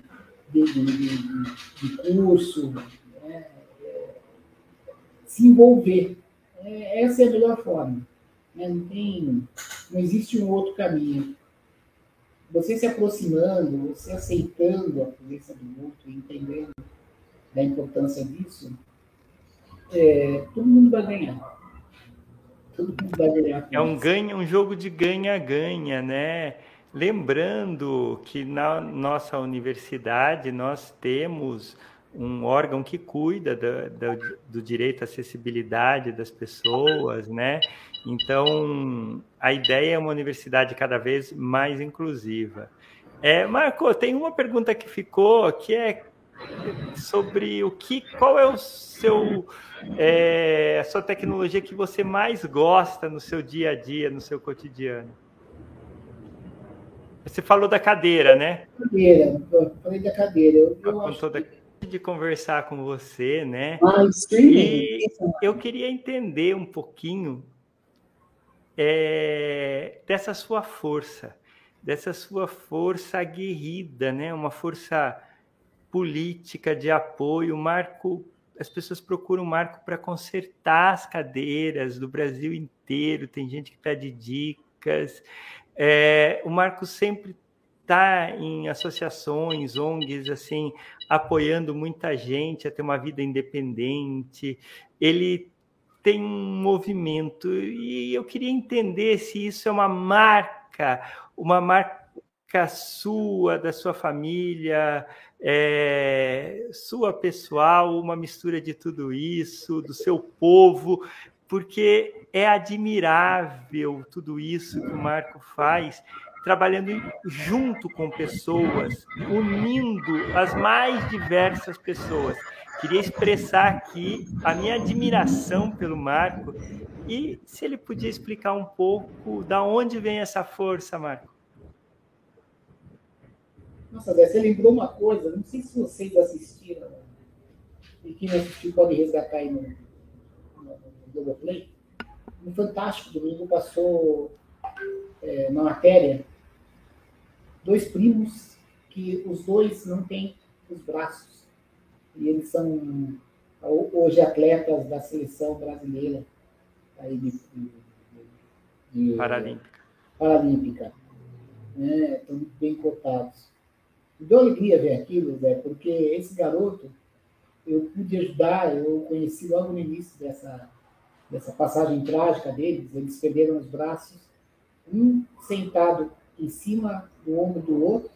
de, de, de curso, né? É, se envolver. É, essa é a melhor forma. Né? Não, tem, não existe um outro caminho. Você se aproximando, você aceitando a presença do outro, entendendo da importância disso, é, todo mundo vai ganhar. Todo mundo vai ganhar. É um ganha, um jogo de ganha-ganha, né? Lembrando que na nossa universidade nós temos um órgão que cuida do, do, do, direito à acessibilidade das pessoas, né? Então, a ideia é uma universidade cada vez mais inclusiva. É, Marco, tem uma pergunta que ficou, que é sobre o que, qual é o seu, é, a sua tecnologia que você mais gosta no seu dia a dia, no seu cotidiano. Você falou da cadeira, né? Cadeira, falei da cadeira. Eu, eu acho que de conversar com você, né? Ah, sim. E eu queria entender um pouquinho é, dessa sua força, dessa sua força aguerrida, né? Uma força política de apoio. Marco, as pessoas procuram Marco para consertar as cadeiras do Brasil inteiro. Tem gente que pede dicas. É, o Marco sempre está em associações, ONGs, assim, apoiando muita gente a ter uma vida independente. Ele tem um movimento e eu queria entender se isso é uma marca, uma marca sua, da sua família, é, sua pessoal, uma mistura de tudo isso, do seu povo, porque é admirável tudo isso que o Marco faz trabalhando junto com pessoas, unindo as mais diversas pessoas. Queria expressar aqui a minha admiração pelo Marco e se ele podia explicar um pouco da onde vem essa força, Marco. Nossa, Zé, você lembrou uma coisa, não sei se vocês assistiram, e quem assistiu pode resgatar aí no, no, no Globoplay. No Fantástico, domingo passou é, uma matéria dois primos que os dois não têm os braços. E eles são hoje atletas da seleção brasileira aí de, de, de Paralímpica. Paralímpica. Né? Estão bem cotados. Me deu alegria ver aquilo, Zé, porque esse garoto eu pude ajudar, eu conheci logo no início dessa, dessa passagem trágica deles, eles perderam os braços, um sentado em cima do ombro do outro,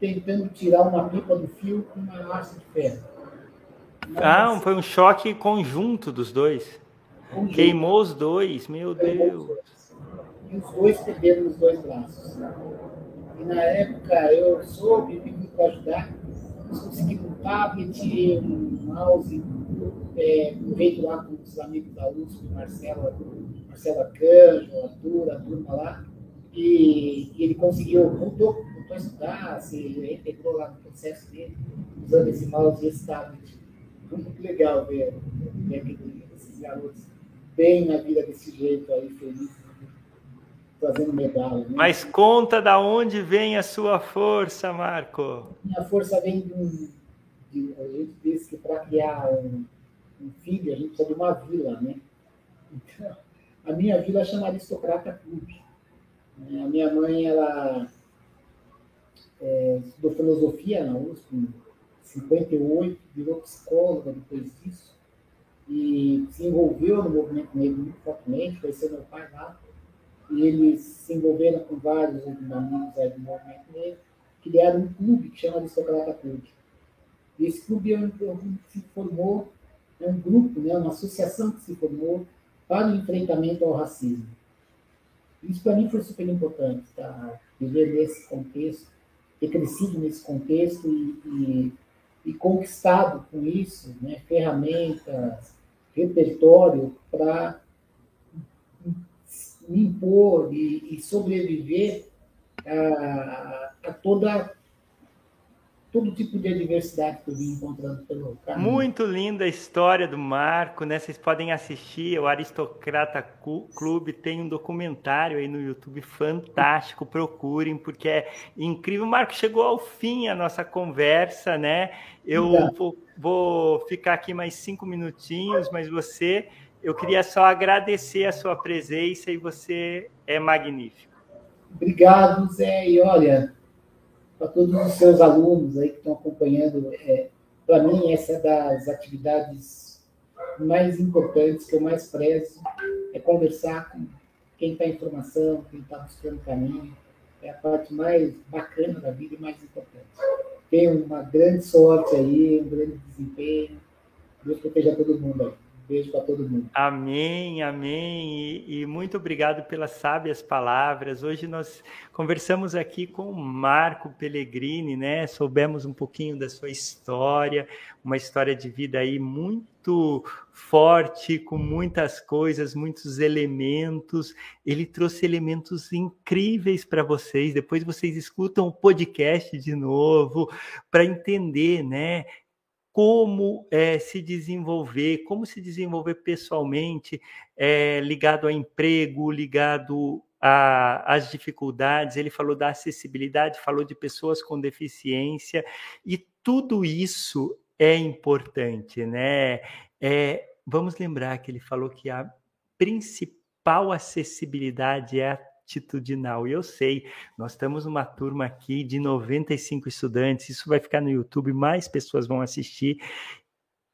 tentando tirar uma pipa do fio com uma haste de ferro. Ah, foi um choque conjunto dos dois. Conjunto. Queimou os dois, meu Queimou Deus. E os dois perderam os dois braços. E na época eu soube, pedi para ajudar, nós conseguimos um tablet, um mouse, é, veio lá com os amigos da USP, Marcela, Marcela Canjo, Arthur, a turma lá e, e ele conseguiu, voltou, voltou a estudar, se integrou lá no processo dele, usando esse mouse e esse tablet. Foi muito legal ver, ver esses garotos bem na vida desse jeito aí, feliz, fazendo medalha. Né? Mas conta da onde vem a sua força, Marco. Minha força vem de um. De, a gente disse que para criar um, um, filho, a gente precisa de uma vila, né? Então, a minha vila chama Aristocrata Clube. É, a minha mãe, ela é, estudou filosofia na USP em 58, virou psicóloga depois disso, e se envolveu no movimento negro muito fortemente, conheceu meu pai lá, e eles se envolveram com vários amigos do movimento negro, criaram um clube que chama Aristocrata Clube. E esse clube é um, se formou, é um grupo, né, uma associação que se formou para o enfrentamento ao racismo. Isso para mim foi super importante, tá? viver nesse contexto, ter crescido nesse contexto e, e, e conquistado com isso né? ferramentas, repertório para me impor e, e sobreviver a, a, toda todo tipo de adversidade que eu vim encontrando pelo caminho. Muito linda a história do Marco, né? Vocês podem assistir, o Aristocrata Clube tem um documentário aí no YouTube fantástico, procurem, porque é incrível. Marco, chegou ao fim a nossa conversa, né? Eu vou, vou ficar aqui mais cinco minutinhos, mas você, eu queria só agradecer a sua presença e você é magnífico. Obrigado, Zé. E olha, para todos os seus alunos aí que estão acompanhando. É, para mim, essa é das atividades mais importantes que eu mais prezo, é conversar com quem está em formação, quem está buscando caminho. É a parte mais bacana da vida e mais importante. Tenho uma grande sorte aí, um grande desempenho. Deus proteja todo mundo aí. Beijo para todo mundo. Amém, amém. E, e, muito obrigado pelas sábias palavras. Hoje nós conversamos aqui com o Marco Pellegrini, né? Soubemos um pouquinho da sua história, uma história de vida aí muito forte, com muitas coisas, muitos elementos. Ele trouxe elementos incríveis para vocês. Depois vocês escutam o podcast de novo para entender, né? Como é, se desenvolver, como se desenvolver pessoalmente, é, ligado ao emprego, ligado às dificuldades. Ele falou da acessibilidade, falou de pessoas com deficiência, e tudo isso é importante, né? É, vamos lembrar que ele falou que a principal acessibilidade é a atitudinal. E eu sei, nós estamos numa turma aqui de 95 estudantes, isso vai ficar no YouTube, mais pessoas vão assistir.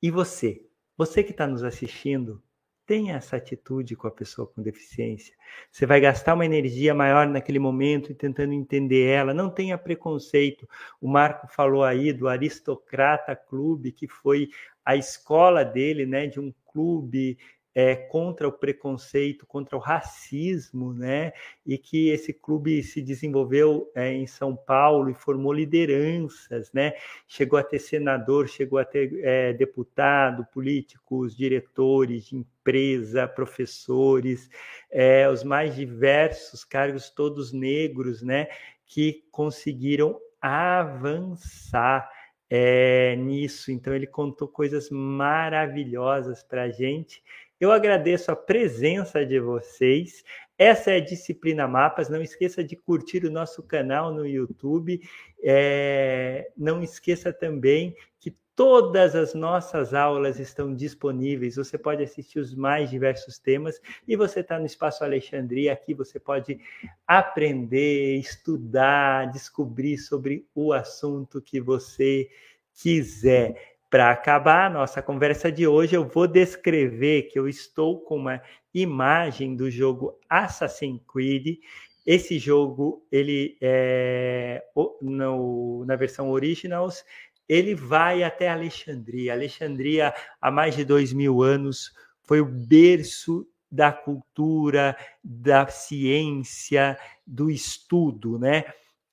E você, você que está nos assistindo, tenha essa atitude com a pessoa com deficiência. Você vai gastar uma energia maior naquele momento e tentando entender ela. Não tenha preconceito. O Marco falou aí do Aristocrata Clube, que foi a escola dele, né, de um clube é, contra o preconceito, contra o racismo, né? E que esse clube se desenvolveu é, em São Paulo e formou lideranças, né? Chegou a ter senador, chegou a ter é, deputado, políticos, diretores de empresa, professores, é, os mais diversos cargos, todos negros, né? Que conseguiram avançar. É, nisso. Então, ele contou coisas maravilhosas para a gente eu agradeço a presença de vocês. Essa é a Disciplina Mapas. Não esqueça de curtir o nosso canal no YouTube. É... Não esqueça também que todas as nossas aulas estão disponíveis. Você pode assistir os mais diversos temas e você está no Espaço Alexandria. Aqui você pode aprender, estudar, descobrir sobre o assunto que você quiser. Para acabar a nossa conversa de hoje, eu vou descrever que eu estou com uma imagem do jogo Assassin's Creed. Esse jogo, ele é no, na versão Originals, ele vai até Alexandria. Alexandria, há mais de dois mil anos, foi o berço da cultura, da ciência, do estudo, né?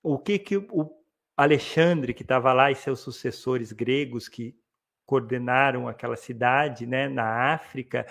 O que que o Alexandre, que estava lá, e seus sucessores gregos, que coordenaram aquela cidade né, na África,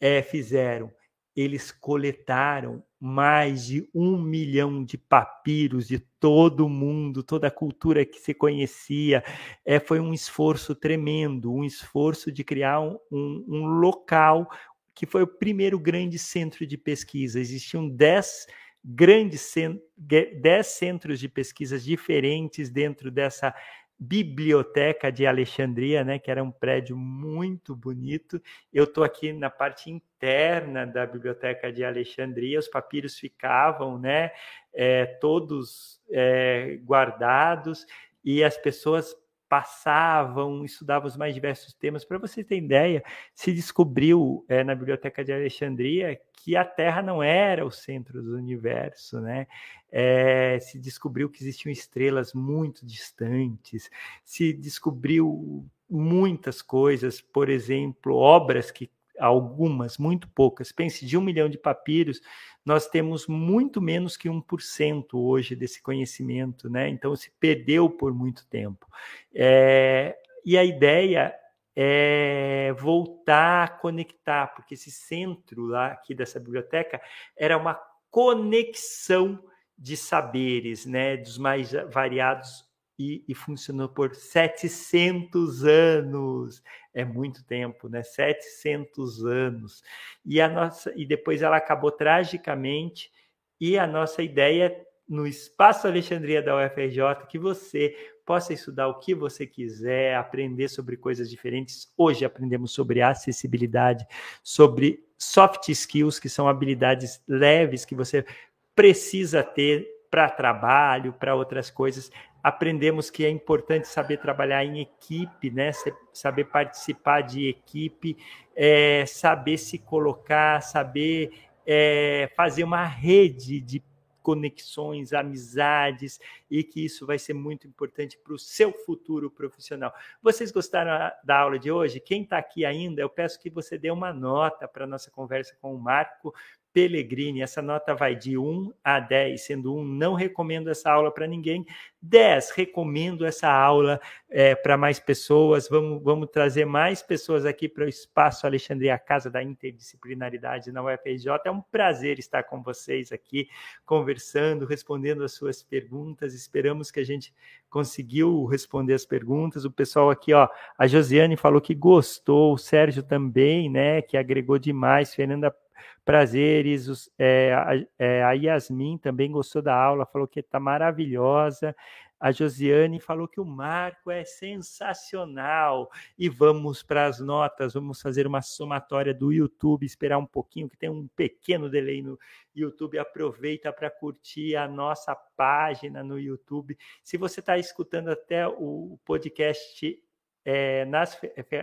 é, fizeram? Eles coletaram mais de um milhão de papiros de todo o mundo, toda a cultura que se conhecia. É, foi um esforço tremendo, um esforço de criar um, um, local que foi o primeiro grande centro de pesquisa. Existiam dez grandes dez centros de pesquisas diferentes dentro dessa Biblioteca de Alexandria, né, que era um prédio muito bonito. Eu estou aqui na parte interna da Biblioteca de Alexandria, os papiros ficavam né, é, todos é, guardados e as pessoas passavam, estudavam os mais diversos temas. Para você ter ideia, se descobriu é, na Biblioteca de Alexandria que a Terra não era o centro do universo, né? É, se descobriu que existiam estrelas muito distantes, se descobriu muitas coisas, por exemplo, obras que algumas, muito poucas. Pense, de um milhão de papiros, nós temos muito menos que 1% hoje desse conhecimento, né? Então se perdeu por muito tempo. É, e a ideia é voltar a conectar, porque esse centro lá aqui dessa biblioteca era uma conexão de saberes, né, dos mais variados e, e, funcionou por 700 anos. É muito tempo, né? 700 anos. E a nossa e depois ela acabou tragicamente e a nossa ideia no Espaço Alexandria da UFRJ que você possa estudar o que você quiser, aprender sobre coisas diferentes. Hoje aprendemos sobre acessibilidade, sobre soft skills, que são habilidades leves que você precisa ter para trabalho, para outras coisas. Aprendemos que é importante saber trabalhar em equipe, né? saber participar de equipe, é, saber se colocar, saber é, fazer uma rede de conexões, amizades, e que isso vai ser muito importante para o seu futuro profissional. Vocês gostaram da aula de hoje? Quem está aqui ainda, eu peço que você dê uma nota para a nossa conversa com o Marco, Pellegrini. Essa nota vai de 1 a 10, sendo 1, não recomendo essa aula para ninguém. 10, recomendo essa aula é, para mais pessoas. Vamos, vamos trazer mais pessoas aqui para o Espaço Alexandria, Casa da Interdisciplinaridade na UFRJ. É um prazer estar com vocês aqui, conversando, respondendo as suas perguntas. Esperamos que a gente conseguiu responder as perguntas. O pessoal aqui, ó, a Josiane falou que gostou, o Sérgio também, né, que agregou demais. Fernanda prazeres. Os, é, a, é, a Yasmin também gostou da aula, falou que está maravilhosa. A Josiane falou que o Marco é sensacional. E vamos para as notas, vamos fazer uma somatória do YouTube, esperar um pouquinho, que tem um pequeno delay no YouTube. Aproveita para curtir a nossa página no YouTube. Se você está escutando até o podcast é, nas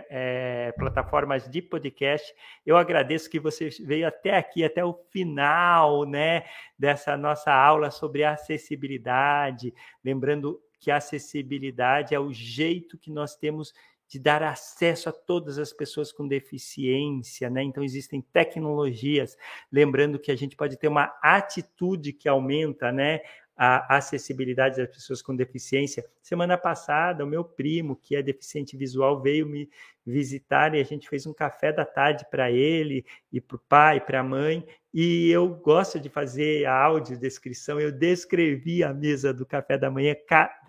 é, plataformas de podcast. Eu agradeço que você veio até aqui, até o final né, dessa nossa aula sobre acessibilidade. Lembrando que a acessibilidade é o jeito que nós temos de dar acesso a todas as pessoas com deficiência, né? Então existem tecnologias, lembrando que a gente pode ter uma atitude que aumenta, né? A acessibilidade das pessoas com deficiência. Semana passada, o meu primo, que é deficiente visual, veio me visitar e a gente fez um café da tarde para ele e para o pai, para a mãe. E eu gosto de fazer a audiodescrição. Eu descrevi a mesa do café da manhã,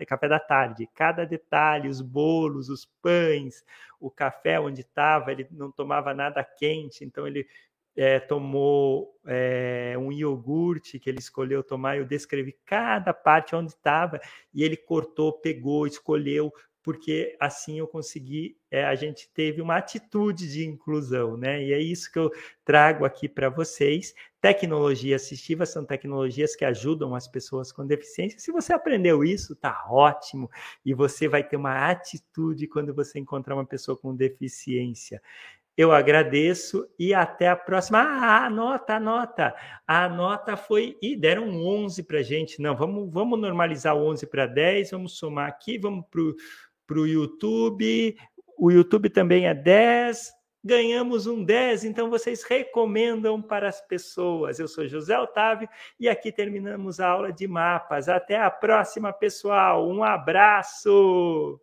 café da tarde, cada detalhe, os bolos, os pães, o café onde estava. Ele não tomava nada quente, então ele é, tomou é, um iogurte que ele escolheu tomar, eu descrevi cada parte onde estava e ele cortou, pegou, escolheu, porque assim eu consegui, é, a gente teve uma atitude de inclusão, né? E é isso que eu trago aqui para vocês. Tecnologia assistiva são tecnologias que ajudam as pessoas com deficiência. Se você aprendeu isso, tá ótimo, e você vai ter uma atitude quando você encontrar uma pessoa com deficiência. Eu agradeço e até a próxima. Ah, anota, anota. A nota foi. e deram 11 para gente. Não, vamos, vamos normalizar o 11 para 10. Vamos somar aqui. Vamos para o YouTube. O YouTube também é 10. Ganhamos um 10, então vocês recomendam para as pessoas. Eu sou José Otávio e aqui terminamos a aula de mapas. Até a próxima, pessoal. Um abraço!